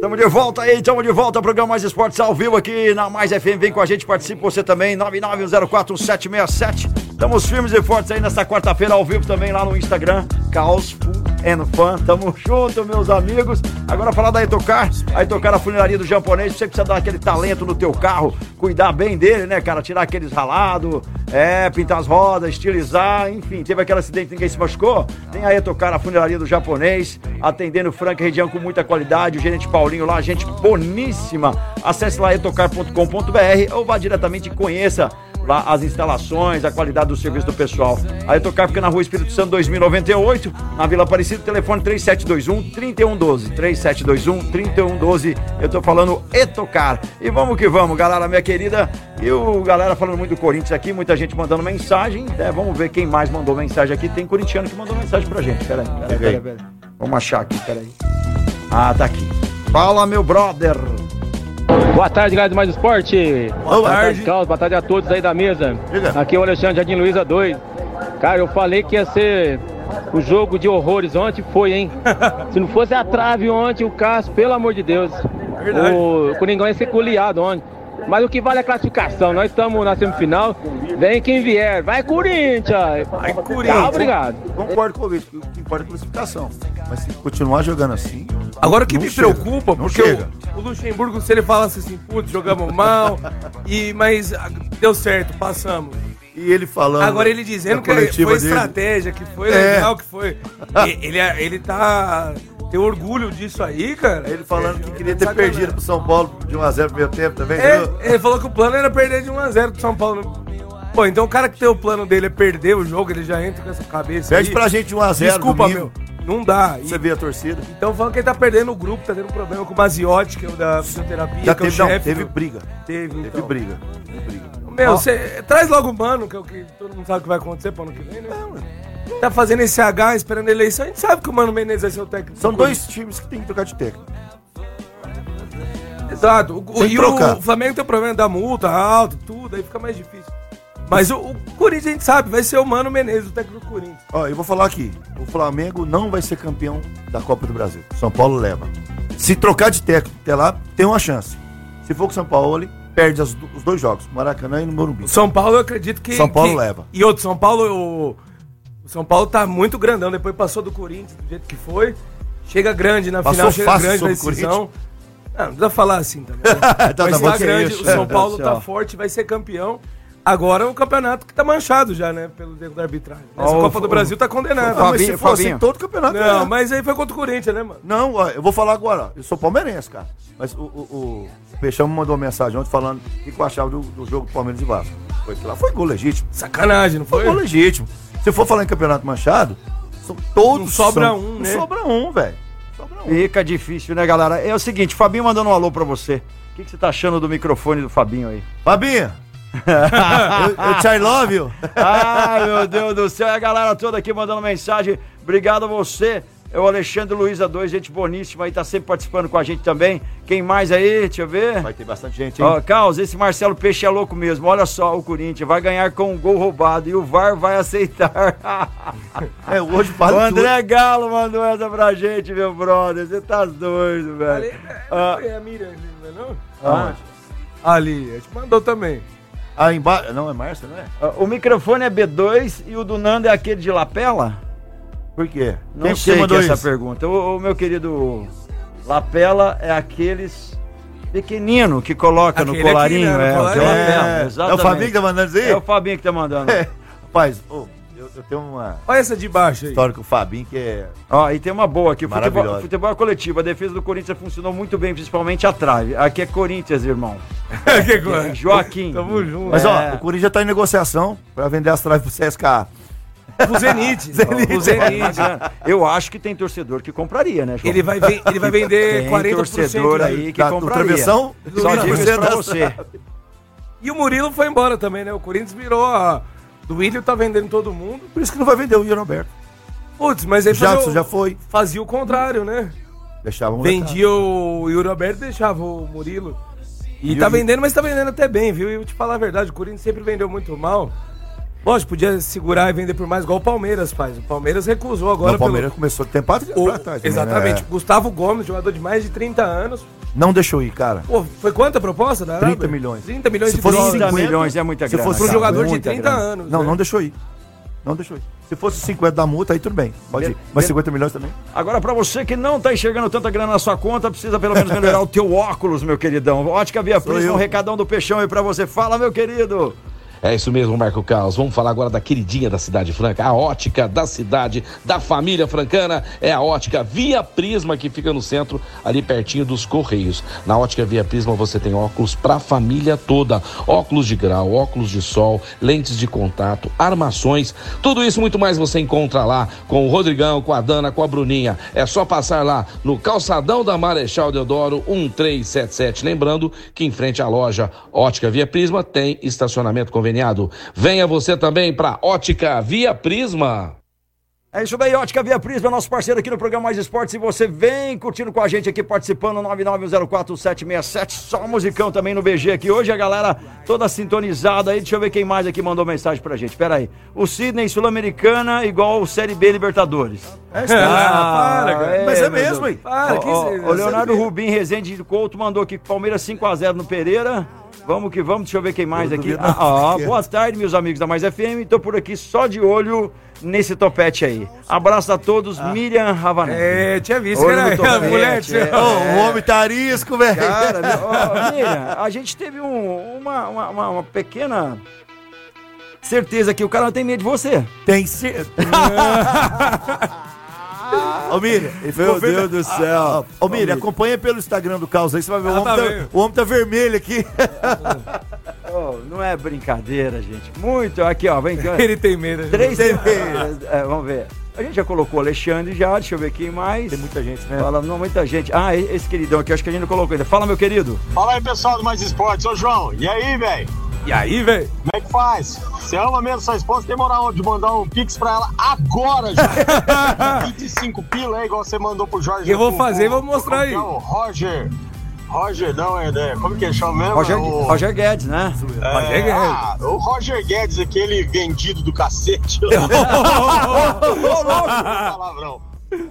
Tamo de volta aí, tamo de volta, programa Mais Esportes ao vivo aqui na Mais FM, vem com a gente, participe você também, 991041767. Estamos firmes e fortes aí nessa quarta-feira ao vivo também lá no Instagram, Caos Food and Fun. Tamo junto, meus amigos. Agora falar da Etocar, a Etocar a funilaria do japonês, você precisa dar aquele talento no teu carro, cuidar bem dele, né, cara? Tirar aqueles ralados, é, pintar as rodas, estilizar, enfim. Teve aquele acidente, ninguém se machucou? Tem a Etocar, a funilaria do japonês, atendendo Franca região com muita qualidade. O gerente Paulinho lá, gente boníssima. Acesse lá etocar.com.br ou vá diretamente e conheça lá as instalações, a qualidade do serviço do pessoal. A Etocar fica na rua Espírito Santo 2098, na Vila Aparecida, telefone 3721 3112. 3721 3112. Eu tô falando Etocar. E vamos que vamos, galera, minha querida. E o galera falando muito do Corinthians aqui, muita gente mandando mensagem. É, vamos ver quem mais mandou mensagem aqui. Tem corintiano que mandou mensagem pra gente. Peraí, peraí, peraí. Vamos achar aqui, peraí. Ah, tá aqui. Fala, meu brother. Boa tarde, galera do Mais Esporte. Boa tarde, Carlos. Boa tarde a todos aí da mesa. Diga. Aqui é o Alexandre Jardim Luiza 2. Cara, eu falei que ia ser o jogo de horrores ontem, foi, hein? Se não fosse a trave ontem, o Cássio, pelo amor de Deus. O Coringão ia ser goleado ontem. Mas o que vale é a classificação. Nós estamos na semifinal. Vem quem vier. Vai, Corinthians! Vai, Corinthians. Tá, obrigado. Concordo com o Vitor, o que importa é a classificação. Mas se continuar jogando assim. Agora o que não me chega. preocupa, Não porque chega. o, o Luxemburgo, se ele falasse assim, putz, jogamos mal, e, mas ah, deu certo, passamos. E ele falando. Agora ele dizendo que foi dele. estratégia, que foi É. legal, que foi. E- Ele, ele tá. Tem orgulho disso aí, cara. Ele falando que queria ter Sacanagem. perdido pro São Paulo de 1x0 no primeiro tempo também. É, ele falou que o plano era perder de 1x0 pro São Paulo. Pô, então o cara que tem o plano dele é perder o jogo, ele já entra com essa cabeça. Perde aí. pra gente 1x0 Desculpa, domingo. meu. Não dá. E- Você vê a torcida. então falando que ele tá perdendo o grupo, tá tendo problema com o Maziotti, que é o da fisioterapia, Já que é o teve, não, chefe. teve do- briga. Teve, Teve então. briga. Teve briga. Meu, você traz logo o mano, que é o que todo mundo sabe que vai acontecer pro ano que vem, né? Tá fazendo esse H esperando a eleição, a gente sabe que o Mano Menezes vai ser o técnico. São do dois times que tem que trocar de técnico. Exato. O, e trocar. o Flamengo tem o problema da multa alta, tudo, aí fica mais difícil. Mas o, o Corinthians a gente sabe, vai ser o Mano Menezes, o técnico do Corinthians. Ó, eu vou falar aqui. O Flamengo não vai ser campeão da Copa do Brasil. São Paulo leva. Se trocar de técnico até lá, tem uma chance. Se for com o São Paulo, ele perde as os dois jogos, Maracanã e no Morumbi. São Paulo eu acredito que. São Paulo que- leva. E outro, São Paulo, o, o São Paulo tá muito grandão, depois passou do Corinthians do jeito que foi. Chega grande na Passou final, chega fácil grande na sobre o decisão. Não, não precisa falar assim também. Tá, tá Mas tá grande, isso. o São Meu Paulo tá céu. forte, vai ser campeão. Agora é um campeonato que tá manchado já, né? Pelo erro da arbitragem. Essa Ó, o- Copa do Brasil tá condenada. Não, mas se Fabinho, em todo campeonato, Não, né? mas aí foi contra o Corinthians, né, mano? Não, ó, eu vou falar agora. Eu sou palmeirense, cara. Mas o, o, o Peixão me mandou uma mensagem ontem falando o que que eu achava do, do jogo do Palmeiras e Vasco. Foi lá foi gol legítimo. Sacanagem, não Foi foi? gol legítimo. Se for falar em campeonato manchado, são todos. Não sobra são- um, não né? sobra um, velho. Sobra um. Fica difícil, né, galera? É o seguinte, Fabinho mandando um alô pra você. O que, que você tá achando do microfone do Fabinho aí? Fabinho, eu, eu te I love you. Ai, meu Deus do céu. E a galera toda aqui mandando mensagem. Obrigado a você. É o Alexandre Luiza 2, gente boníssima aí, tá sempre participando com a gente também. Quem mais aí? Deixa eu ver. Vai ter bastante gente, hein? Ó, Carlos, esse Marcelo Peixe é louco mesmo. Olha só, o Corinthians vai ganhar com um gol roubado e o VAR vai aceitar. É, hoje o vale André Galo mandou essa pra gente, meu brother. Você tá doido, Ali, velho. Ah. é a Miriam, não é não? Aonde? Ali, a gente mandou também. Ah, embaixo. Não, é Márcia, não é? Ah, O microfone é B2 e o do Nando é aquele de lapela? Por quê? Não Quem sei que que mandou é essa isso? pergunta. O, o meu querido lapela é aqueles pequenino que coloca no Aquele colarinho. aqui, né, no é, colarinho. lapela, É, é o. Fabinho que tá mandando isso aí? É o Fabinho que tá mandando. É. Rapaz, ô, eu, eu tenho uma Olha essa de baixo aí. história com o Fabinho que é. Ó, e tem uma boa aqui. Futebol, futebol é coletivo. A defesa do Corinthians funcionou muito bem, principalmente a trave. Aqui é Corinthians, irmão. que coisa. Joaquim. Tamo junto. Mas É. ó, o Corinthians tá em negociação pra vender as traves pro CSKA. O Zenit. Zenit. O Zenit. Eu acho que tem torcedor que compraria, né, João? Ele vai, ele vai vender Tem 40% torcedor aí que da- compraria. travessão, Só digo isso 20% pra você. E o Murilo foi embora também, né? O Corinthians virou a... Do Willian tá vendendo todo mundo. Por isso que não vai vender o Ian Roberto. Putz, mas Jadson fazia o- já foi. fazia o contrário, né? Deixava. Vendia o Yuri Alberto e deixava o Murilo. E, E tá o- vendendo, mas tá vendendo até bem, viu? E eu te falar a verdade, o Corinthians sempre vendeu muito mal. Lógico, podia segurar e vender por mais, igual o Palmeiras faz. O Palmeiras recusou agora Não, o Palmeiras pelo... começou tempo atrás. O- atrás também, Exatamente. né? Gustavo Gomes, jogador de mais de 30 anos. Não deixou ir, cara. Pô, foi quanta a proposta da 30 Arábia? milhões. 30 milhões Se de fosse dólares. 30 50, milhões é muita se grana. fosse Para um jogador de muita 30 grana. anos. Não, né? não deixou ir. Não deixou ir. Se fosse 50 da multa, aí tudo bem. Pode ir. Mas 50 milhões também. Agora, pra você que não tá enxergando tanta grana na sua conta, precisa pelo menos melhorar o teu óculos, meu queridão. Ótica Via Prisma, um recadão do Peixão aí pra você. Fala, meu querido. É isso mesmo, Marco Carlos. Vamos falar agora da queridinha da Cidade Franca, a ótica da cidade, da família francana. É a ótica Via Prisma que fica no centro, ali pertinho dos Correios. Na ótica Via Prisma você tem óculos para a família toda: óculos de grau, óculos de sol, lentes de contato, armações. Tudo isso muito mais você encontra lá com o Rodrigão, com a Dana, com a Bruninha. É só passar lá no calçadão da Marechal Deodoro 1377. Lembrando que em frente à loja Ótica Via Prisma tem estacionamento conveniado. Venha você também para Ótica Via Prisma. É isso daí, Ótica Via Prisma, nosso parceiro aqui no programa Mais Esportes. E você vem curtindo com a gente aqui, participando, 991041767. Só musicão também no BG aqui. Hoje a galera toda sintonizada aí. Deixa eu ver quem mais aqui mandou mensagem pra gente. Pera aí. O Sidney Sul-Americana igual o Série B Libertadores. É isso mesmo. Ah, para, cara. Mas é mesmo, hein? Para, que isso- ó, o Leonardo. Rubim Rezende de Couto mandou aqui Palmeiras 5x0 no Pereira. Vamos que vamos, deixa eu ver quem mais aqui. Ah, ó, boa tarde, meus amigos da Mais FM. Tô por aqui só de olho nesse topete aí. Abraço a todos, Miriam Ravanelli. É, tinha visto Olho no topete, mulher. é, é. Ô, o homem tá arisco, velho. Cara, ó, Miriam, a gente teve um- uma, uma, uma- uma pequena certeza que o cara não tem medo de você. Tem certeza. Ô, Miriam, Meu. Deus do céu. Ô, Miriam, acompanha pelo Instagram do Caos aí, você vai ver. O Ah, homem tá tá, o homem tá vermelho aqui. Ô, não é brincadeira, gente. Muito. Aqui, ó, vem cá. Ele tem medo. né? Três Tem é, vamos ver. A gente já colocou o Alexandre já, deixa eu ver quem mais. Tem muita gente, né? Fala, não, muita gente. Ah, esse queridão aqui, acho que a gente não colocou ainda. Fala, meu querido. Fala aí, pessoal do Mais Esportes. Ô, João, e aí, velho? E aí, velho? Como é que faz? Você ama mesmo sua esposa? Tem moral de mandar um pix pra ela agora, já. 25 pila, é igual você mandou pro Jorge. Eu vou pro- fazer, pro- vou mostrar aí. é o Roger. Roger, não, é, é como que ele chama mesmo? Roger, o, Roger Guedes, né? é, Roger Guedes. ah, o Roger Guedes, aquele vendido do cacete. Palavrão.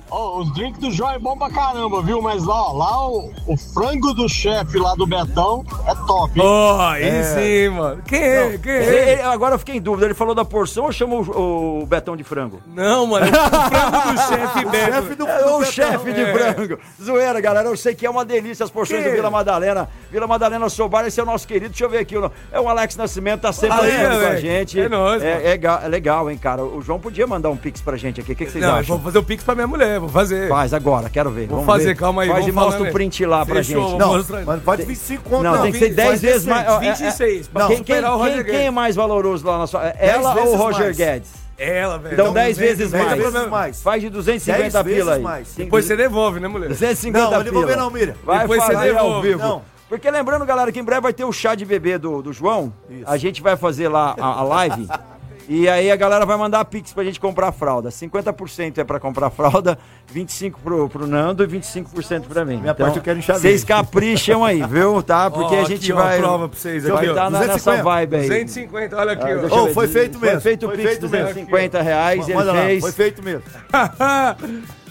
Ó, os drinks do João é bom pra caramba, viu? Mas ó, lá o, o frango do chefe lá do Betão é top. hein? Ó, aí sim, mano. Quem é? Quem Ele- é? ele- agora eu fiquei em dúvida. Ele falou da porção ou chamou o, o Betão de frango? Não, mano. é O frango do chefe Beto. Chefe do, É do o chefe de é. frango. Zoeira, galera. Eu sei que é uma delícia as porções Que? do Vila Madalena. Vila Madalena Sobar, esse é o nosso querido. Deixa eu ver aqui. É o Alex Nascimento, tá sempre Aí, ligando com a gente. É nóis, é, é, ga- é legal, hein, cara. O João podia mandar um pix pra gente aqui. O que, que vocês Não, acham? vou fazer o pix pra minha mulher, vou fazer. Faz agora, quero ver. Vou Vamos fazer, ver. calma aí, Faz e mostra o aí. print lá pra Fechou, gente. Não, mostrar mas pode 25 conto, Não, tem que ser 10 Faz vezes mais. ó, é- 26. pra Não, quem, quem, o Roger quem- quem é mais valoroso lá na sua. é Ela ou o Roger mais. Guedes? Ela, velho. Então Não, 10 vem- vezes Dez mais. vezes mais. Faz de 250 Dez pila aí. mais. Depois você devolve, né, mulher? 250 Não, não devolver pila. não, Miriam. Vai Depois você fazer ao devolve. vivo. Não. Porque lembrando, galera, que em breve vai ter o chá de bebê do, do João. A gente vai fazer lá a, a live. E aí a galera vai mandar pix pra gente comprar a fralda. 50% é pra comprar a fralda, 25% pro, pro Nando e 25% pra mim. Então, Minha parte eu quero chá Vocês capricham aí, viu? Tá? Porque Ó, a gente aqui, vai. prova pra vocês vai aqui, ó. tá na- nessa 250. vibe aí. 250, olha aqui, Ah, eu Ô, ver. foi feito Foi mesmo. feito o Foi pix, feito mesmo. 250 reais, ele Manda lá, fez. Foi feito mesmo.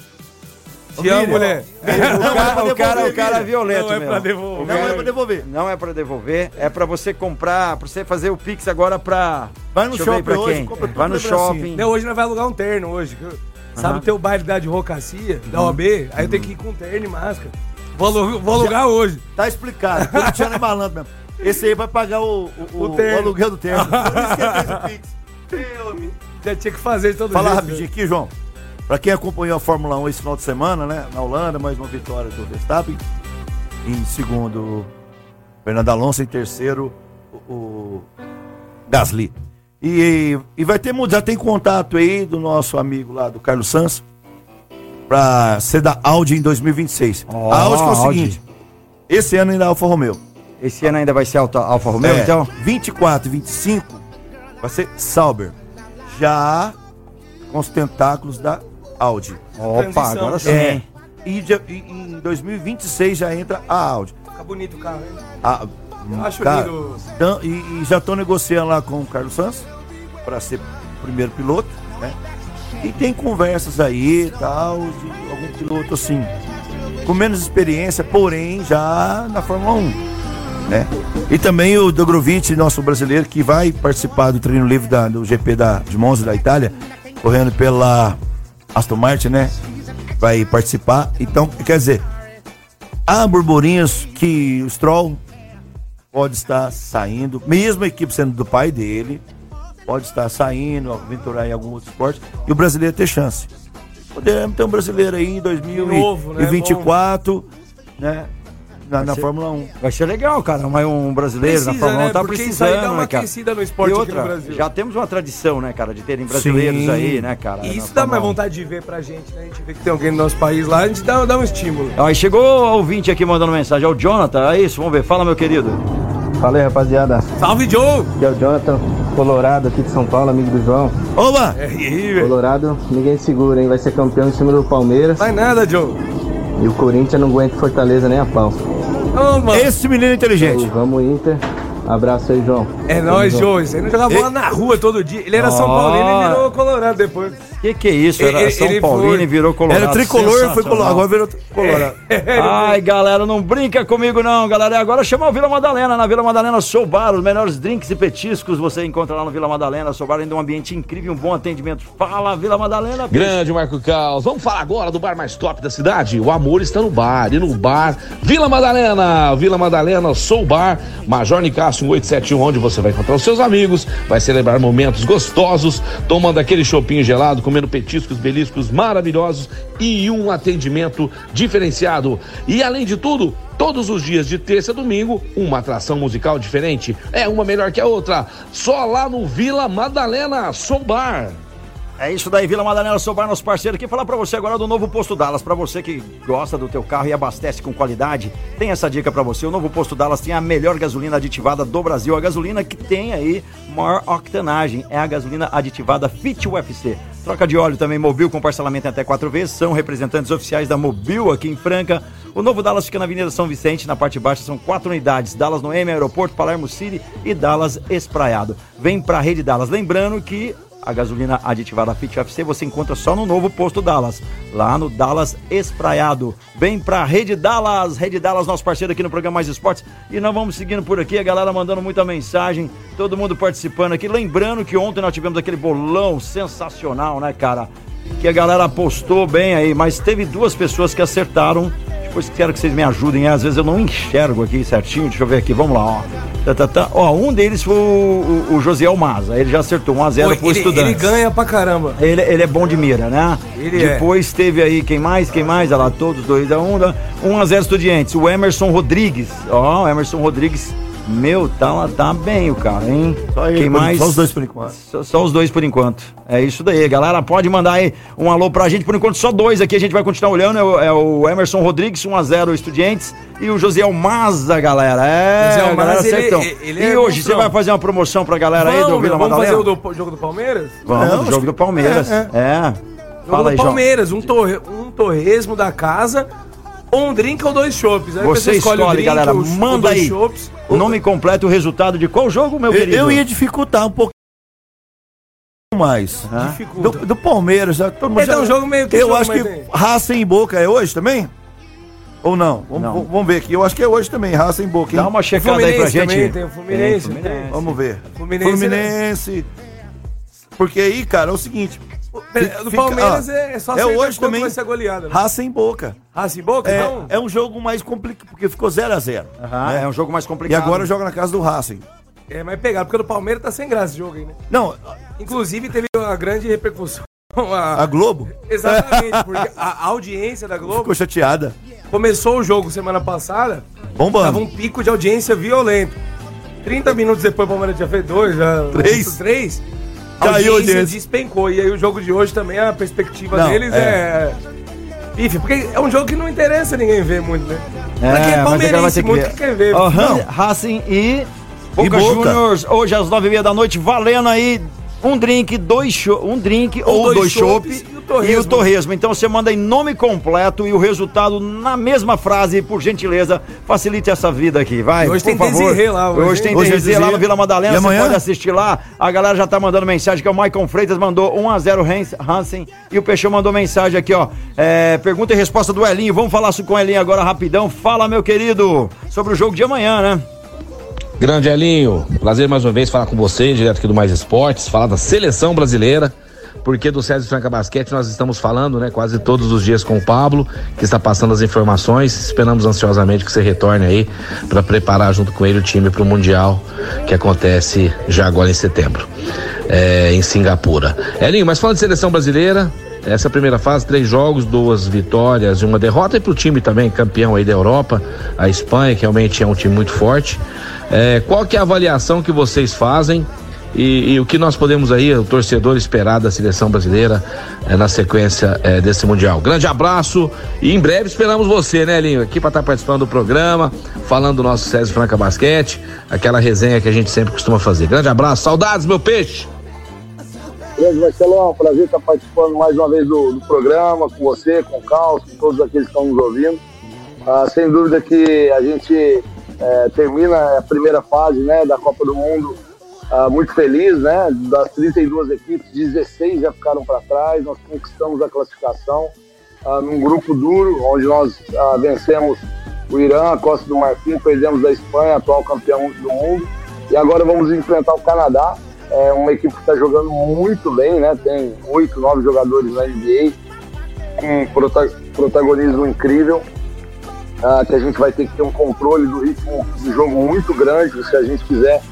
Te amo, mulher. O cara, o cara, o cara é Miriam. violento Não é pra devolver. O Não cara- é pra devolver. Não é pra devolver, é pra você comprar, pra você fazer o Pix agora pra. Vai no shopping pra hoje, Vai no shopping. Não, hoje nós vai alugar um terno hoje. Sabe ter o baile da advocacia, da OAB? Aí eu tenho que ir com terno e máscara. Vou alugar, vou alugar hoje. Tá explicado. Corintiano é malandro mesmo. Esse aí vai pagar o, o, O o, o aluguel do terno. Por isso que ele fez o Pix. Já tinha que fazer de todo jeito. rapidinho aqui, João. Pra quem acompanhou a Fórmula 1 esse final de semana, né? Na Holanda, mais uma vitória do Verstappen. Em segundo, Fernando Alonso. Em terceiro, o, Gasly. E, e vai ter, mu- já tem contato aí do nosso amigo lá, do Carlos Sanz, pra ser da Audi em 2026. Ó, a Audi é o Audi. seguinte, esse ano ainda é Alfa Romeo. Esse ano ainda vai ser Alfa, Alfa Romeo, É, então? 24 e 25 vai ser Sauber. Já com os tentáculos da Audi. Opa, Transição. agora sim. É. E, de- e em 2026 já entra a Audi. Fica bonito o carro, hein? A- Eu acho cara, lindo. e, e já estão negociando lá com o Carlos Sanz para ser primeiro piloto, né? E tem conversas aí e tal, de algum piloto assim, com menos experiência, porém já na Fórmula 1. Né? E também o Drogovic, nosso brasileiro, que vai participar do treino livre da- do GP da, de Monza da Itália, correndo pela Aston Martin, né? Vai participar. Então, quer dizer, há burburinhos que o Stroll pode estar saindo, mesmo a equipe sendo do pai dele, pode estar saindo, aventurar em algum outro esporte, e o brasileiro ter chance. Podemos ter um brasileiro aí em novo, né? 2024, né? Na, na ser- Fórmula 1. Vai ser legal, cara. Mas um brasileiro na Precisa, Fórmula 1 né? tá Porque isso aí precisando, dá uma né, cara? aquecida no esporte e aqui outra, no Brasil. Já temos uma tradição, né, cara, de terem brasileiros Sim. aí, né, cara? E na isso dá mais 1. vontade de ver pra gente, né? A gente vê que tem alguém no nosso país lá, a gente dá, dá um estímulo. E chegou o ouvinte aqui mandando mensagem. É o Jonathan, é isso? Vamos ver. Fala, meu querido. Fala aí, rapaziada. Salve, Joe! Aqui é o Jonathan, Colorado, aqui de São Paulo, amigo do João. Oba! É aí, velho. Colorado, ninguém segura, hein? Vai ser campeão em cima do Palmeiras. Vai nada, Joe. E o Corinthians não aguenta Fortaleza nem a pau. Mano. Esse menino é inteligente. Vamos, Inter. Abraço aí, João. É nóis. Isso aí não jogava bola na rua todo dia. Ele era São Ó. Paulino e virou Colorado depois. Que que é isso? Era Ele- São ele Paulino foi- e virou Colorado. Era tricolor, foi colorado, agora virou colorado. Ai, galera, não brinca comigo não, galera. E Agora chama o Vila Madalena. Na Vila Madalena Soul Bar, os melhores drinks e petiscos você encontra lá no Vila Madalena. Soul Bar ainda um ambiente incrível, um bom atendimento. Fala, Vila Madalena. Grande Marco Caos. Vamos falar agora do bar mais top da cidade? O amor está no bar. E no bar Vila Madalena. Vila Madalena Sou Bar. Major Nicásio 1871, onde você vai encontrar os seus amigos, vai celebrar momentos gostosos, tomando aquele chopinho gelado, comendo petiscos, beliscos maravilhosos e um atendimento diferenciado. E além de tudo, Todos os dias de terça a domingo, uma atração musical diferente. É uma melhor que a outra. Só lá no Vila Madalena Sou Bar. É isso daí, Vila Madalena Soul Bar, nosso parceiro aqui. Falar pra você agora do novo Posto Dallas. Pra você que gosta do teu carro e abastece com qualidade, tem essa dica pra você. O novo Posto Dallas tem a melhor gasolina aditivada do Brasil. A gasolina que tem aí maior octanagem. É a gasolina aditivada Fit UFC. Troca de óleo também Mobil com parcelamento em até quatro vezes. São representantes oficiais da Mobil aqui em Franca. O novo Dallas fica na Avenida São Vicente, na parte baixa são quatro unidades. Dallas Noemi, Aeroporto, Palermo City e Dallas Espraiado. Vem pra Rede Dallas. Lembrando que a gasolina aditivada Fit UFC você encontra só no novo posto Dallas, lá no Dallas Espraiado. Vem pra Rede Dallas, Rede Dallas, nosso parceiro aqui no programa Mais Esportes. E nós vamos seguindo por aqui, a galera mandando muita mensagem, todo mundo participando aqui. Lembrando que ontem nós tivemos aquele bolão sensacional, né, cara? Que a galera apostou bem aí, mas teve duas pessoas que acertaram. Depois quero que vocês me ajudem, às vezes eu não enxergo aqui certinho. Deixa eu ver aqui, vamos lá, ó. Tá, tá, tá. Ó, um deles foi o, o, o Josiel Maza, ele já acertou 1x0 Pô, pro ele, estudante. ele ganha pra caramba. Ele, ele é bom de mira, né? Ele é. Depois teve aí, quem mais? Quem mais? Olha lá, todos 2 a 1 um, 1 a 0 Estudiantes. O Emerson Rodrigues. Ó, o Emerson Rodrigues. Meu, tá, tá bem o cara, hein? Só ele quem por- mais? só os dois por enquanto. Só, só os dois por enquanto. É isso daí, galera. Pode mandar aí um alô pra gente. Por enquanto, só dois aqui a gente vai continuar olhando. É o, é o Emerson Rodrigues, 1x0 Estudiantes. E o Josiel Maza, galera. É, galera Maza, ele- acertou. ele E é hoje você vai fazer uma promoção pra galera aí do Vamos, Vila vamos Madalena? fazer o do, jogo do Palmeiras? Vamos, Não, do jogo do Palmeiras. É, É. é. Jogo Fala aí, João. Palmeiras, um, torre, um torresmo da casa, um drink ou dois chopps. Aí Você escolhe, o drink, galera. os- Manda aí chopps. o nome completo e o resultado de qual jogo, meu Eu, querido? eu ia dificultar um pouco mais. Do, do Palmeiras, já, todo mundo Então, já- um jogo meio que Eu jogo, acho que tem. raça em boca é hoje também? Ou não? Vamos, Não. vamos ver aqui. Eu acho que é hoje também, raça em boca. hein? Dá uma checada aí pra Fluminense gente. também, tem o Fluminense, Tem, tem. Vamos ver. Fluminense, Fluminense. Porque aí, cara, é o seguinte. Do fica- Palmeiras ó, é, só é hoje também. vai ser a goleada. Né? Raça em boca. Raça em boca, É, então? é um jogo mais complicado, porque ficou 0x0. Aham, é um jogo mais E complicado. agora joga na casa do Racing. É mais pegado, porque o do Palmeiras tá sem graça esse jogo aí, né? Não, Inclusive teve uma grande repercussão. a- a Globo Exatamente, porque a audiência da Globo ficou chateada. começou o jogo semana passada, Bombando. tava um pico de audiência violento. 30 minutos depois o Palmeiras já fez dois, já Três. três. Caiu audiência audiência. despencou. E aí o jogo de hoje também, a perspectiva Não, deles é. Pife, porque é um jogo que não interessa ninguém ver muito, né? pra quem é ter palmeirense que muito que quer ver. Han- Racing e Boca, Boca. Juniors, hoje às nove e meia da noite, valendo aí um drink, dois cho um drink ou, dois dois chopp chopps e o e o torresmo. Então você manda aí nome completo e o resultado na mesma frase, por gentileza, facilite essa vida aqui, vai. E hoje por tem favor. Desirê lá, hoje, Hoje tem? Hoje Desirê lá no Vila Madalena, você amanhã? pode assistir lá. A galera já tá mandando mensagem que é o Maicon Freitas mandou 1 a 0 Hans- Hansen e o Peixão mandou mensagem aqui, ó. É, pergunta e resposta do Elinho. Vamos falar com o Elinho agora rapidão. Fala, meu querido, sobre o jogo de amanhã, né? Grande Elinho, prazer mais uma vez falar com você, direto aqui do Mais Esportes, falar da seleção brasileira. porque do César Franca Basquete nós estamos falando, né, quase todos os dias com o Pablo, que está passando as informações. Esperamos ansiosamente que você retorne aí para preparar junto com ele o time para o Mundial que acontece já agora em setembro, é, em Singapura. Elinho, mas falando de seleção brasileira, essa primeira fase, três jogos, duas vitórias e uma derrota. E para o time também, campeão aí da Europa, a Espanha, que realmente é um time muito forte. É, qual que é a avaliação que vocês fazem e, e, o que nós podemos aí, o torcedor, esperar da seleção brasileira é, na sequência é, desse Mundial? Grande abraço e em breve esperamos você, né, Linho? Aqui para estar tá participando do programa, falando do nosso César Franca Basquete, aquela resenha que a gente sempre costuma fazer. Grande abraço, saudades, meu peixe! Grande Marcelão, prazer estar participando mais uma vez do, do programa, com você, com o Carlos, com todos aqueles que estão nos ouvindo. Ah, sem dúvida que a gente é, termina a primeira fase né, da Copa do Mundo ah, muito feliz, né? Das 32 equipes, 16 já ficaram para trás, nós conquistamos a classificação ah, num grupo duro, onde nós ah, vencemos o Irã, a Costa do Marfim, perdemos da Espanha, atual campeão do mundo, e agora vamos enfrentar o Canadá, é uma equipe que está jogando muito bem, né? Tem oito, nove jogadores na NBA, com prota protagonismo incrível. Ah, que a gente vai ter que ter um controle do ritmo do jogo muito grande se a gente quiser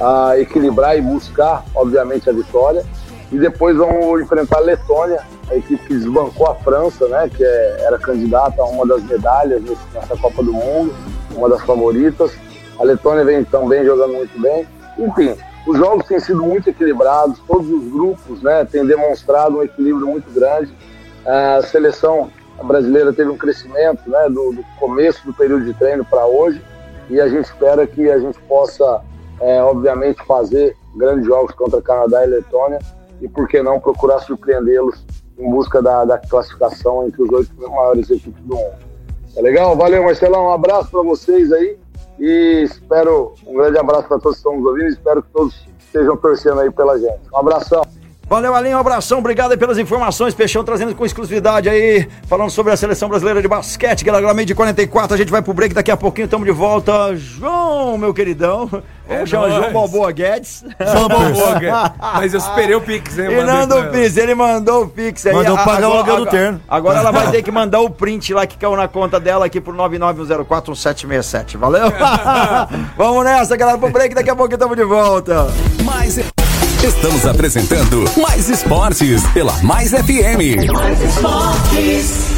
ah, equilibrar e buscar, obviamente, a vitória. E depois vamos enfrentar a Letônia, a equipe que desbancou a França, né, que é, era candidata a uma das medalhas nessa Copa do Mundo, uma das favoritas. A Letônia vem também jogando muito bem. Enfim, os jogos têm sido muito equilibrados, todos os grupos né, têm demonstrado um equilíbrio muito grande. A seleção brasileira teve um crescimento né, do, do começo do período de treino para hoje e a gente espera que a gente possa, é, obviamente, fazer grandes jogos contra Canadá e Letônia e, por que não, procurar surpreendê-los em busca da, da classificação entre os oito maiores equipes do mundo. Tá legal? Valeu, Marcelão. Um abraço para vocês aí. E espero, um grande abraço para todos que estão nos ouvindo. Espero que todos estejam torcendo aí pela gente. Um abração. Valeu, Alinho, um abração, obrigado aí pelas informações. Peixão trazendo com exclusividade aí, falando sobre a seleção brasileira de basquete, que ela meio de 44. A gente vai pro break daqui a pouquinho, estamos de volta. João, meu queridão. É João, nóis. João Balboa Guedes. João Balboa Guedes. Mas eu superei o Pix, hein? E Mandei Nando pra ela. Pix, ele mandou o Pix aí. Mandou A- pagar o aluguel do agora- terno. Agora ela vai ter que mandar o print lá que caiu na conta dela aqui pro 991041767. Valeu? Vamos nessa, galera, pro break. Daqui a pouco estamos de volta. Mais Estamos apresentando Mais Esportes pela Mais FM. Mais esportes.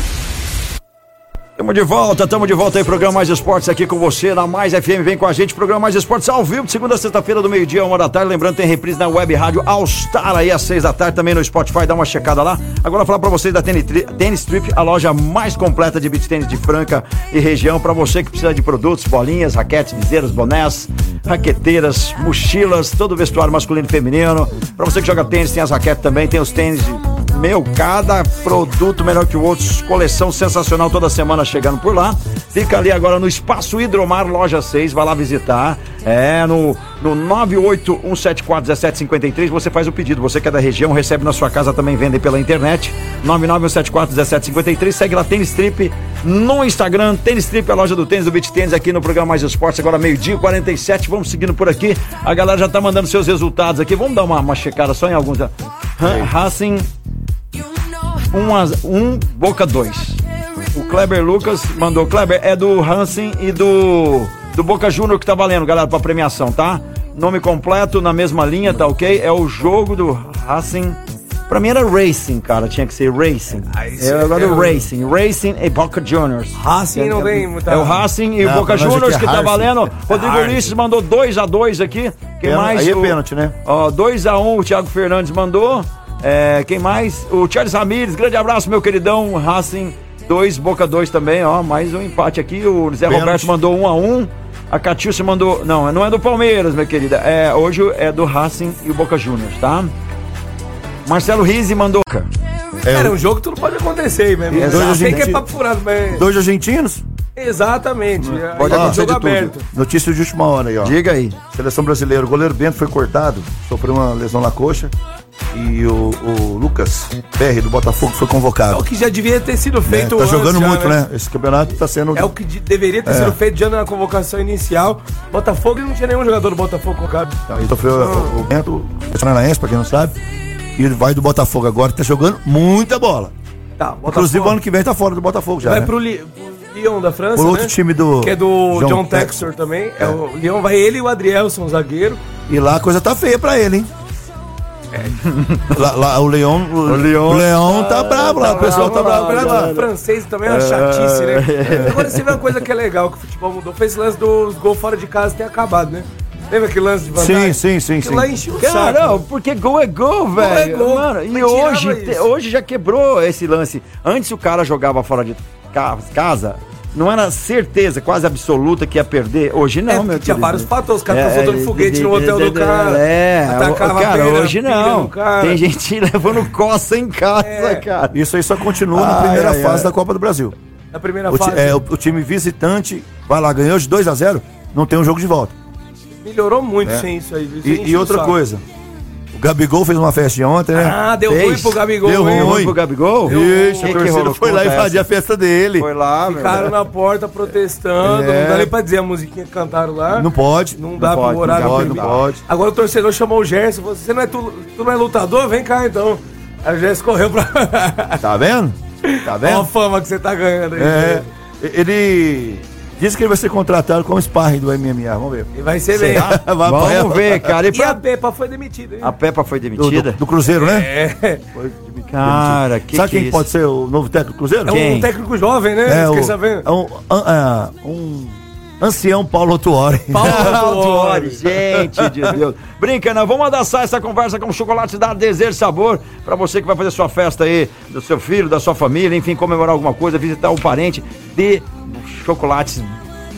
Tamo de volta, tamo de volta aí, programa Mais Esportes aqui com você na Mais FM, vem com a gente, programa Mais Esportes ao vivo, de segunda a sexta-feira do meio-dia, uma da tarde, lembrando tem reprise na web rádio All Star aí às seis da tarde, também no Spotify, dá uma checada lá. Agora falar pra vocês da Tennis Trip, a loja mais completa de beach tênis de Franca e região, pra você que precisa de produtos, bolinhas, raquetes, viseiros, bonés, raqueteiras, mochilas, todo o vestuário masculino e feminino. Pra você que joga tênis, tem as raquetes também, tem os tênis de meu, cada produto melhor que o outro, coleção sensacional toda semana chegando por lá. Fica ali agora no Espaço Hidromar, loja 6, vai lá visitar. É, no, no 981741753 você faz o pedido. Você que é da região, recebe na sua casa também, vendem pela internet. 991741753, segue lá Tênis Trip no Instagram. Tênis Trip, a loja do tênis, do Beach Tênis, aqui no programa Mais Esportes, agora meio-dia, 47. Vamos seguindo por aqui. A galera já tá mandando seus resultados aqui. Vamos dar uma, uma checada só em alguns. Ha- Racing 1 a 1 Boca 2. O Kleber Lucas mandou. Kleber é do Hansen e do do Boca Júnior que tá valendo, galera, pra premiação, tá? Nome completo na mesma linha, tá ok? É o jogo do Racing. Pra mim era Racing, cara, tinha que ser Racing. isso É o negócio é do o- Racing, Racing e Boca Juniors. Racing não tem muita- É o Racing e o Boca Juniors que é tá valendo. Rodrigo. Ulisses mandou 2 a 2 aqui. Quem mais? aí é O- pênalti, né? Ó, 2x1 um, o Thiago Fernandes mandou. É, quem mais? O Charles Ramires, grande abraço, meu queridão. Racing 2, Boca 2 também, ó. Mais um empate aqui. O Zé Pênalti. Roberto mandou 1 um a 1 um. A Catiúcia mandou. Não, não é do Palmeiras, minha querida. É, hoje é do Racing e o Boca Juniors, tá? Marcelo Rizzi mandou. Cara, um jogo tudo pode acontecer aí mesmo. Exato. Eu sei que é papo furado, mas. Dois argentinos? Exatamente. Pode é acontecer jogo de tudo. aberto. Notícia de última hora aí, ó. Diga aí. Seleção brasileira, o goleiro Bento foi cortado, sofreu uma lesão na coxa. E o, o Lucas Perry do Botafogo foi É convocado. o que já devia ter sido É, feito tá antes jogando já, muito, né? Esse campeonato tá sendo. É o que de- deveria ter É. sido feito já na convocação inicial. Botafogo não tinha nenhum jogador do Botafogo colocado. Aí sofreu o, o Bento, Paranaense, pra quem não sabe. E vai do Botafogo agora, tá jogando muita bola. Tá, Botafogo. Inclusive, o ano que vem tá fora do Botafogo já. Vai né? pro, Li, pro Lyon da França, Pro outro né? time do Que é do John John, Textor. Textor também. É. o Lyon vai ele e o Adrielson, zagueiro. E lá a coisa tá feia pra ele, hein? Lá, lá, o Leão. O, Leão o Leão tá, bravo lá, o pessoal tá bravo bravo. lá. O francês também é uma chatice, né? Agora você vê uma coisa que é legal que o futebol mudou. Foi esse lance dos gols fora de casa ter acabado, né? Lembra aquele lance de vantagem? Sim, sim, sim, Aquilo sim. lá encheu o Cara, saco. não, porque gol é gol, Gol é velho. gol. Mano, e Mas tirava hoje, isso. hoje já quebrou esse lance. Antes o cara jogava fora de casa, não era certeza quase absoluta que ia perder. Hoje não, É, meu tinha querido. vários fatores, os caras tão soltando foguete no hotel do cara, É, atacava cara, pera, hoje não. Tem gente levando coça em casa, É. cara. Isso aí só continua na Ai, primeira ai, fase da Copa do Brasil. Na primeira O, fase. é, o, o time visitante vai lá, ganhou de 2 a 0 não tem um jogo de volta. Melhorou muito É. sem isso aí. Isso E, e outra saco. coisa, Gabigol fez uma festa ontem, né? Ah, deu Fez. ruim pro Gabigol, Deu hein? ruim pro Gabigol? Ixi, a que torcida foi lá invadir a festa dele. Foi lá, meu. Ficaram na porta protestando, É. não dá nem pra dizer a musiquinha que cantaram lá. Não pode. Não dá não pode, pro horário Não pode, não pode. Agora o torcedor chamou o Gerson, você não é, tu, tu não é lutador? Vem cá então. Aí o Gerson correu pra... Tá vendo? Tá Olha a vendo? fama que você tá ganhando aí. É, ele disse que ele vai ser contratado como sparring do MMA. Vamos ver. E vai ser bem. Vamos ver, cara. E E a pra... Pepa foi demitida, hein? A Peppa foi Do, demitida? do- do Cruzeiro, né? É. Cara, que Sabe que quem é pode ser o novo técnico do Cruzeiro? É um técnico jovem, né? É, o- é um, an- é, um ancião Paulo Tuori. Paulo Autuori. gente de Deus. Brinca, não. Vamos abraçar essa conversa com chocolate da Desejo e Sabor pra você que vai fazer sua festa aí, do seu filho, da sua família, enfim, comemorar alguma coisa, visitar o parente de chocolates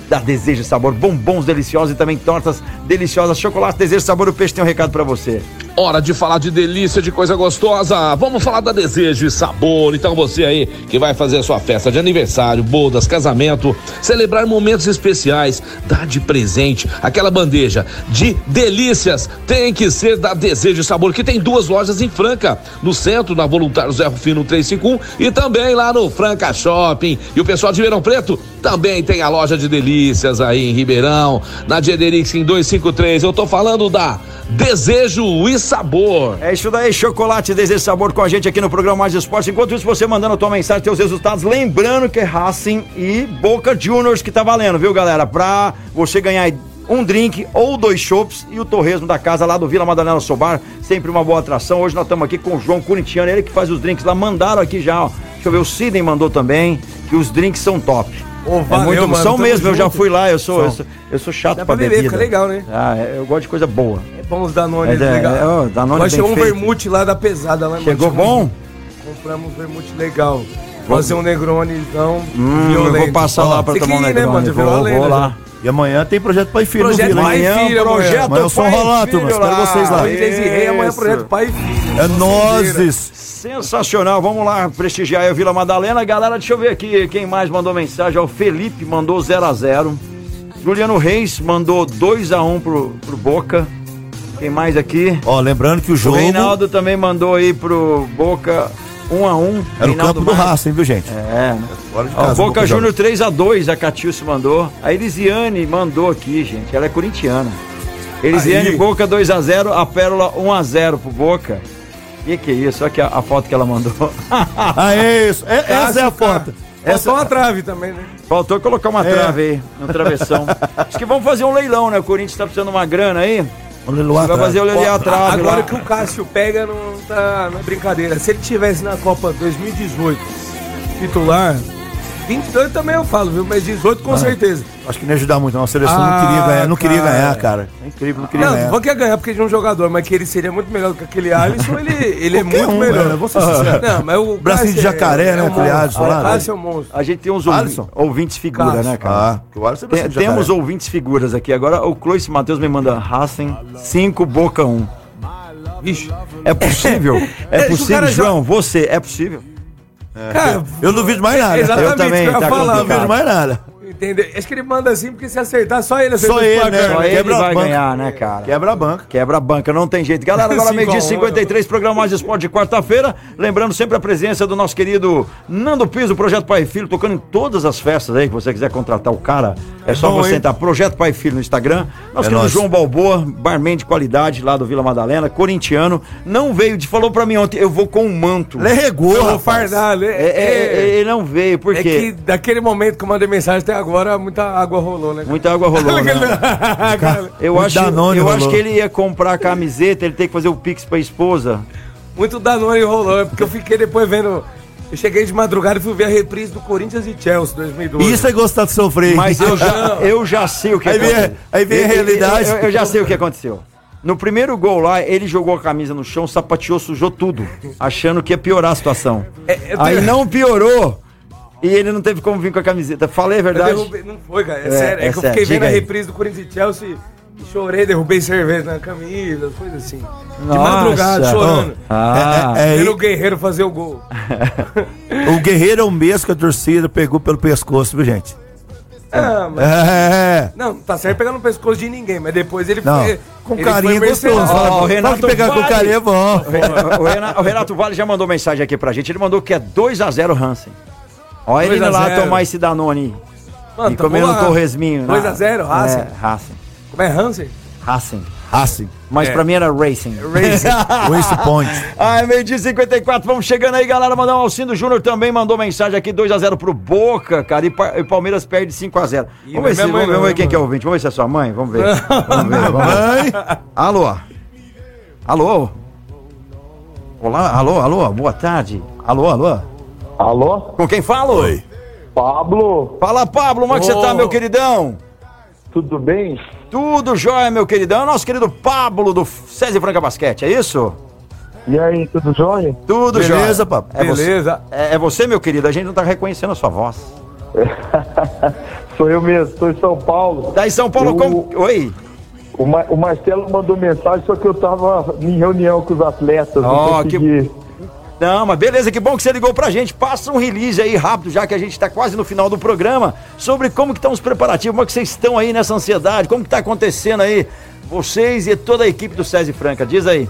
da Desejo Sabor, bombons deliciosos e também tortas deliciosas. Chocolate Desejo Sabor, o peixe tem um recado pra você. Hora de falar de delícia, de coisa gostosa. Vamos falar da desejo e sabor. Então você aí que vai fazer a sua festa de aniversário, bodas, casamento, celebrar momentos especiais, dar de presente aquela bandeja de delícias tem que ser da Desejo e Sabor, que tem duas lojas em Franca, no centro, na Voluntário Zé Rufino 351 e também lá no Franca Shopping. E o pessoal de Verão Preto também tem a loja de delícias aí em Ribeirão, na Diederix em 253. Eu tô falando da Desejo e Sabor. É isso daí, chocolate Desejo Sabor com a gente aqui no programa Mais Esporte. Enquanto isso, você mandando a tua mensagem, teus resultados, lembrando que é Racing e Boca Juniors que tá valendo, viu, galera? Pra você ganhar um drink ou dois chopps e o torresmo da casa lá do Vila Madalena Sobar, sempre uma boa atração. Hoje nós estamos aqui com o João Corintiano, ele que faz os drinks lá, mandaram aqui já, ó. Deixa eu ver, o Sidney mandou também, que os drinks são top. É muito, mano, são mesmo, eu já junto. fui lá, eu sou, eu sou, eu sou chato Dá pra pra beber, bebida. fica legal, né? Ah, eu gosto de coisa boa. É bom os Danone, É, é, legal. é, Danone bem chegou um vermute lá da pesada. Lá, Chegou mano. bom? Compramos um vermute legal. Fazer um Negronezão Hum, eu vou passar lá pra Você tomar um né, Negroni, mano? Já virou vou- vou lá. E amanhã tem projeto Pai e Filho Projeto no Vila. Pai? Filho, projeto Amanhã eu sou Pai rolado, turma. Espero vocês lá. Luiz Rei, amanhã é projeto Pai e Filho. É nozes. Sensacional, vamos lá prestigiar o Vila Madalena. Galera, deixa eu ver aqui quem mais mandou mensagem. O Felipe mandou 0x0. Juliano Reis mandou 2x1 pro, pro Boca. Quem mais aqui? Ó, lembrando que o O jogo Reinaldo também mandou aí pro Boca 1x1. era o campo do Marques. Racing, viu, gente? É, né? Fora de Ó, casa, Boca joga. Júnior 3x2, a Catiúcio mandou. A Elisiane mandou aqui, gente. Ela é corintiana. Elisiane, Aí. Boca 2x0, a Pérola 1x0 pro Boca. Que que é isso? Olha aqui a, a foto que ela mandou. Ah, é isso. É- essa é a foto. Essa é uma trave também, né? Faltou colocar uma É. trave aí, no travessão. Acho que vamos fazer um leilão, né? O Corinthians tá precisando de uma grana aí. Vai atrás. fazer o leilão a trave Agora lá. que o Cássio pega, não tá não é brincadeira. Se ele tivesse na Copa 2018 titular, 22 também eu falo, viu? Mas 18 com Ah. certeza. Acho que não ia ajudar muito, não. A seleção Ah, não queria ganhar, não queria cara. ganhar, cara. É incrível, não queria Não, ganhar. não quer ganhar porque de um jogador, mas que ele seria muito melhor do que aquele Alisson, ele, ele é muito um, melhor. velho, vou ser sincero. Não, mas o Bracinho de é- jacaré, né, um aquele. Alisson lá, O Cássio é um monstro. A gente tem uns ouvi- Alisson? ouvintes figura, né, cara? Ah, que o Alisson é Tem- temos ouvintes figuras aqui. Agora o Clois Matheus me manda Racing 5, Boca 1. Ixi. É possível? É, É, possível, João? Você, é possível? Cara, Eu não duvido mais nada. Exatamente, Eu também, eu tá falar, não vejo mais nada. Entendeu? Acho que ele manda assim porque se acertar, só ele Só acerta os ele, placar, né? Só ele Quebra a vai banca. ganhar, né, cara? Quebra a banca. Quebra a banca, não tem jeito. Galera, agora meio-dia a um, 53, programa Mais Esporte de quarta-feira. Lembrando sempre a presença do nosso querido Nando Piso, Projeto Pai e Filho, tocando em todas as festas aí, que você quiser contratar o cara. É só bom, você hein? entrar Projeto Pai e Filho no Instagram. Nosso É querido nóis. João Balboa, barman de qualidade lá do Vila Madalena, corintiano. Não veio, falou pra mim ontem, eu vou com um manto. Ele regou, vou fardar, né? É, é, é, ele não veio, por É quê? que daquele momento que eu mandei mensagem até agora, muita água rolou, né? Muita água rolou, né? Eu, acho, Danone eu rolou. acho que ele ia comprar a camiseta, ele tem que fazer o pix pra esposa. muito Danone rolou, é porque eu fiquei depois vendo. Eu cheguei de madrugada e fui ver a reprise do Corinthians e Chelsea 2012. Isso é gostar de sofrer. Mas eu já, eu já sei o que Aí vem aconteceu. aí vem a Eu- eu- realidade. Eu, eu já sei o que aconteceu. No primeiro gol lá, ele jogou a camisa no chão, sapateou, sujou tudo, achando que ia piorar a situação. É, Aí não piorou. E ele não teve como vir com a camiseta. Falei a Eu verdade. derrubei- não foi, cara. É, É, sério. É, é que eu sério, fiquei vendo a reprise do Corinthians e Chelsea e chorei, derrubei cerveja na camisa, coisas assim. De Nossa. madrugada, chorando. Ah. É, é, Vendo o Guerreiro fazer o gol. O Guerreiro é o mesmo que a torcida pegou pelo pescoço, viu, gente? Ah, mas- É. Não, tá certo pegar no pescoço de ninguém, mas depois ele Não, foi. com ele carinho foi gostoso. Ó, o Renato que pegar com Vale. carinho é bom. O Renato, o Renato Vale já mandou mensagem aqui pra gente. Ele mandou que é 2x0 Hansen. Olha ele 2 a indo lá 0. tomar esse Danone. Mano, e tá comendo um torresminho. 2 a 0, Racing. É, Racing. Como é Hansen? Racing. Racing. Mas É. pra mim era Racing. Waste Point. Ai, meio dia 54, vamos chegando aí, galera. Mandar um Alcindo Júnior também mandou mensagem aqui, 2x0 pro Boca, cara. E, Pa- e Palmeiras perde 5x0. Ih, Vamos ver, mas se, mãe vamos ver, quem né, que é o ouvinte. Vamos ver se é sua mãe. Vamos ver. Vamos ver, vamos ver. Alô? Alô? Olá, alô, alô, boa tarde. Alô, alô? Alô? Com quem falo? Oi. Pablo, Fala, Pablo, como é que você tá, meu queridão? tudo bem? Tudo jóia, meu queridão. Nosso querido Pablo do César Franca Basquete, é isso? E aí, tudo jóia? Tudo jóia. Beleza, papo? É você, Beleza. é, é você, meu querido. A gente não tá reconhecendo a sua voz. Sou eu mesmo, estou em São Paulo. Tá em São Paulo, Eu- como... Oi. O, Ma- o Marcelo mandou mensagem, só que eu tava em reunião com os atletas. Ó, não consegui. Não, mas beleza, que bom que você ligou pra gente. Passa um release aí rápido, já que a gente tá quase no final do programa, sobre como que estão os preparativos, como é que vocês estão aí nessa ansiedade, como que tá acontecendo aí, vocês e toda a equipe do César Franca. Diz aí.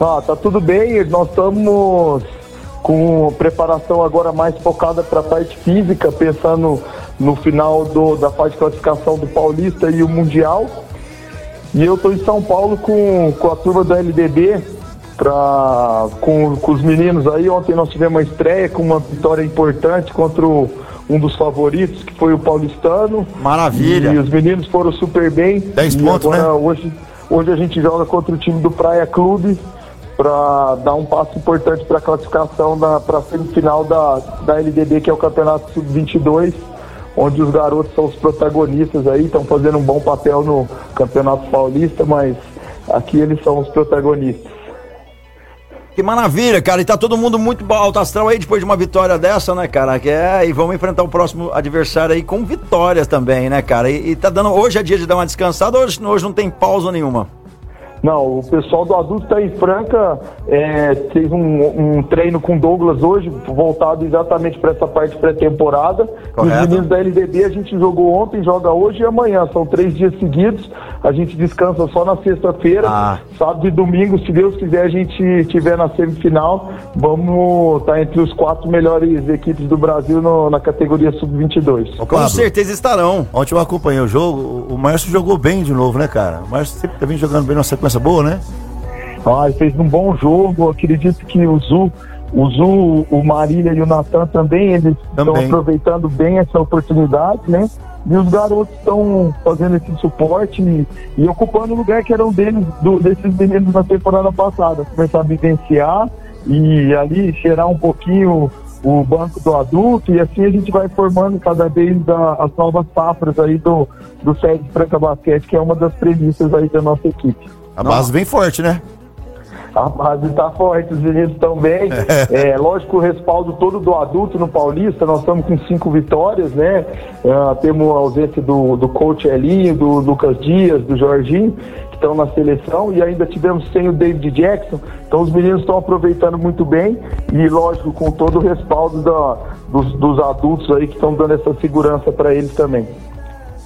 Ah, tá tudo bem, nós estamos com preparação agora mais focada para a parte física, pensando no final do- da fase de classificação do Paulista e o Mundial. E eu estou em São Paulo com, com a turma do LDB, pra, com, com os meninos aí. Ontem nós tivemos uma estreia com uma vitória importante contra o- um dos favoritos, que foi o Paulistano. Maravilha. E os meninos foram super bem. 10 E pontos, agora, né? Hoje, hoje a gente joga contra o time do Praia Clube para dar um passo importante para a classificação para a semifinal da, da LDB, que é o Campeonato Sub-22, onde os garotos são os protagonistas aí, estão fazendo um bom papel no Campeonato Paulista, mas aqui eles são os protagonistas. Que maravilha, cara. E tá todo mundo muito alto astral aí depois de uma vitória dessa, né, cara? Que é, e vamos enfrentar o próximo adversário aí com vitórias também, né, cara? E, e tá dando. Hoje é dia de dar uma descansada, hoje, hoje não tem pausa nenhuma. Não, o pessoal do adulto está em Franca, é, fez um, um treino com o Douglas hoje, voltado exatamente para essa parte pré-temporada. E os meninos da LDB a gente jogou ontem, joga hoje e amanhã. São três dias seguidos. A gente descansa só na sexta-feira. Ah. Sábado e domingo, se Deus quiser, a gente estiver na semifinal. Vamos estar entre os quatro melhores equipes do Brasil no- na categoria sub-22. Ô, Com Pablo, certeza estarão. Ontem eu acompanhei o jogo, o- Márcio jogou bem de novo, né, cara? O Márcio sempre tá vindo jogando bem numa sequência boa, né? Ah, fez um bom jogo. Acredito que o Zu, o Zu, o Marília e o Natan também, eles estão aproveitando bem essa oportunidade, né? E os garotos estão fazendo esse suporte e, e ocupando o lugar que era um deles, do- desses meninos na temporada passada. Começar a vivenciar e ali cheirar um pouquinho o banco do adulto e assim a gente vai formando cada vez a- as novas safras aí do, do Sede Franca Basquete, que é uma das premissas aí da nossa equipe. A base bem forte, né? A base tá forte, os meninos estão bem. É, lógico, o respaldo todo do adulto no Paulista, nós estamos com cinco vitórias, né? Ah, temos a ausência do, do coach Elinho, do Lucas Dias, do Jorginho, que estão na seleção e ainda tivemos sem o David Jackson, então os meninos estão aproveitando muito bem e lógico com todo o respaldo da, dos, dos adultos aí que estão dando essa segurança para eles também.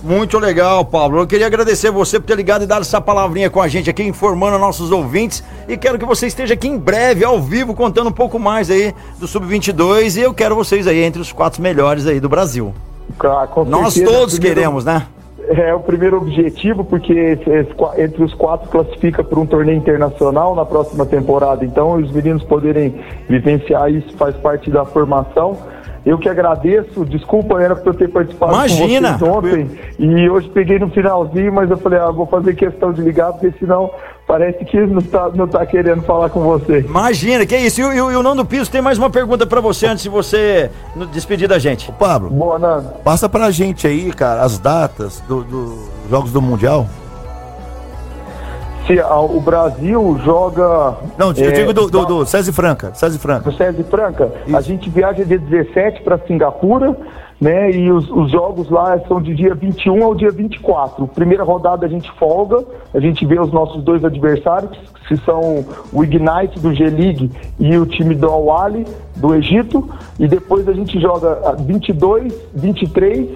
Muito legal, Pablo. Eu queria agradecer você por ter ligado e dado essa palavrinha com a gente aqui, informando nossos ouvintes. E quero que você esteja aqui em breve, ao vivo, contando um pouco mais aí do Sub-22. E eu quero vocês aí entre os quatro melhores aí do Brasil. Ah, Nós certeza, todos primeiro- queremos, né? É o primeiro objetivo, porque entre os quatro classifica para um torneio internacional na próxima temporada. Então, os meninos poderem vivenciar isso faz parte da formação. Eu que agradeço, desculpa, era para eu ter participado Imagina. com vocês ontem. E hoje peguei no finalzinho, mas eu falei, ah, vou fazer questão de ligar, porque senão parece que não tá, não tá querendo falar com você. Imagina, que isso. E, o- e o- e o Nando Piso tem mais uma pergunta pra você antes de você despedir da gente. Pablo, Boa, Nando. passa pra gente aí, cara, as datas dos do Jogos do Mundial. Se a- o Brasil joga. Não, eu é, digo do, do, do César Franca. César Franca. do César Franca, a gente viaja dia 17 para Singapura, né? E os, os jogos lá são de dia 21 ao dia 24. Primeira rodada a gente folga, a gente vê os nossos dois adversários, que são o Ignite do G-League e o time do Al-Ahly do Egito, e depois a gente joga ah, 22, 23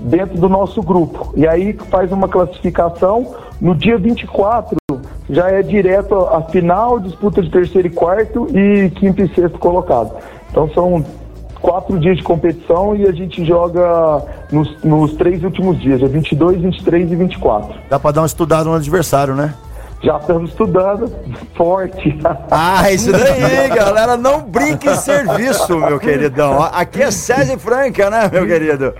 dentro do nosso grupo. E aí faz uma classificação. No dia 24 já é direto a final, disputa de terceiro e quarto e quinto e sexto colocado. Então são quatro dias de competição e a gente joga nos, nos três últimos dias, é 22, 23 e 24. Dá pra dar uma estudada no adversário, né? Já estamos estudando forte. Ah, isso daí, galera. Não brinque em serviço, meu queridão. Aqui é César Franca, né, meu querido?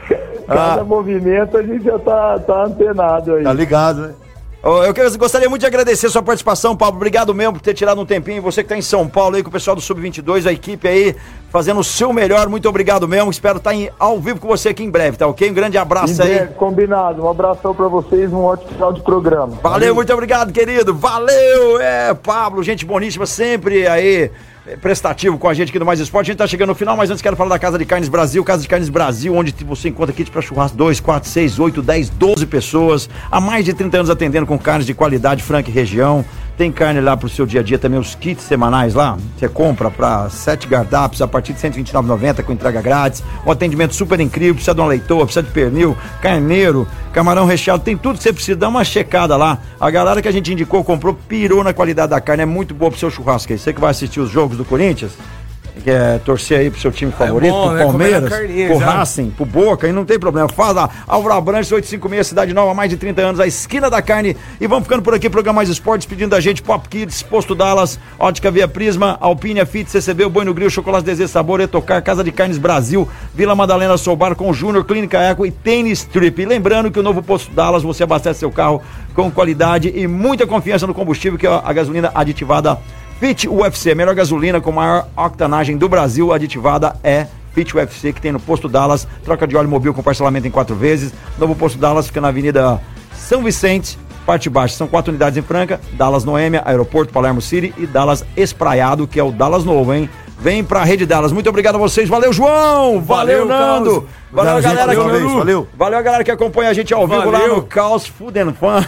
Cada movimento a gente já tá, tá antenado aí. Tá ligado, né? Eu gostaria muito de agradecer sua participação, Pablo. Obrigado mesmo por ter tirado um tempinho. Você que está em São Paulo aí com o pessoal do Sub-22, a equipe aí fazendo o seu melhor. Muito obrigado mesmo. Espero estar em- ao vivo com você aqui em breve, tá ok? Um grande abraço Em aí. breve, Combinado. Um abração pra vocês, um ótimo final de programa. Valeu, muito obrigado, querido. Valeu, é, Pablo, gente boníssima, sempre aí é, prestativo com a gente aqui no Mais Esporte. A gente tá chegando no final, mas antes quero falar da Casa de Carnes Brasil, Casa de Carnes Brasil, onde você encontra kit para churrasco 2, 4, 6, 8, 10, 12 pessoas. Há mais de 30 anos atendendo com carnes de qualidade, franca e região. Tem carne lá pro seu dia a dia também, os kits semanais lá. Você compra para 7 gardaps a partir de R$ 129,90 com entrega grátis. Um atendimento super incrível, precisa de uma leitoa, precisa de pernil, carneiro, camarão recheado, tem tudo que você precisa. Dá uma checada lá. A galera que a gente indicou, comprou, pirou na qualidade da carne. É muito boa pro seu churrasco. Você que vai assistir os jogos do Corinthians, quer torcer aí pro seu time favorito, bom, pro né? Palmeiras, a pro já. Racing, pro Boca, e não tem problema. Faz lá, Álvaro Abrantes, 856, Cidade Nova, mais de 30 anos, a esquina da carne. E vamos ficando por aqui, programa Mais Esportes, pedindo da gente Pop Kids, Posto Dallas, Ótica Via Prisma, Alpine Fit, CCB, o Boi no Grill, Chocolate Desejo Sabor, Etocar, Casa de Carnes Brasil, Vila Madalena Soubar com Júnior, Clínica Eco e Tênis Trip. E lembrando que o novo Posto Dallas, você abastece seu carro com qualidade e muita confiança no combustível, que é a gasolina aditivada Fit UFC, a melhor gasolina com maior octanagem do Brasil, aditivada é Fit UFC, que tem no Posto Dallas, troca de óleo mobil com parcelamento em quatro vezes. Novo Posto Dallas fica na Avenida São Vicente, parte baixa. São quatro unidades em Franca, Dallas Noêmia, Aeroporto Palermo City e Dallas Espraiado, que é o Dallas Novo, hein? Vem pra Rede Dallas. Muito obrigado a vocês. Valeu, João! Valeu, Valeu, Nando! Carlos. Valeu, Obrigado, galera. gente, que- vez. Valeu. Valeu a galera que acompanha a gente ao vivo lá Valeu. no Caos Food and Fun.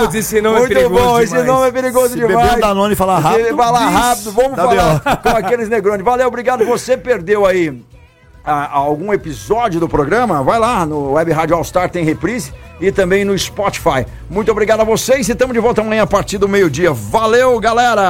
Putz, esse nome é Muito perigoso bom, esse demais. nome é perigoso Se demais. beber um Danone falar rápido, falar rápido, vamos tá falar com aqueles negrões. Valeu, obrigado. Você perdeu aí ah, algum episódio do programa? Vai lá no Web Rádio All Star, tem reprise e também no Spotify. Muito obrigado a vocês e estamos de volta amanhã a partir do meio-dia. Valeu, galera!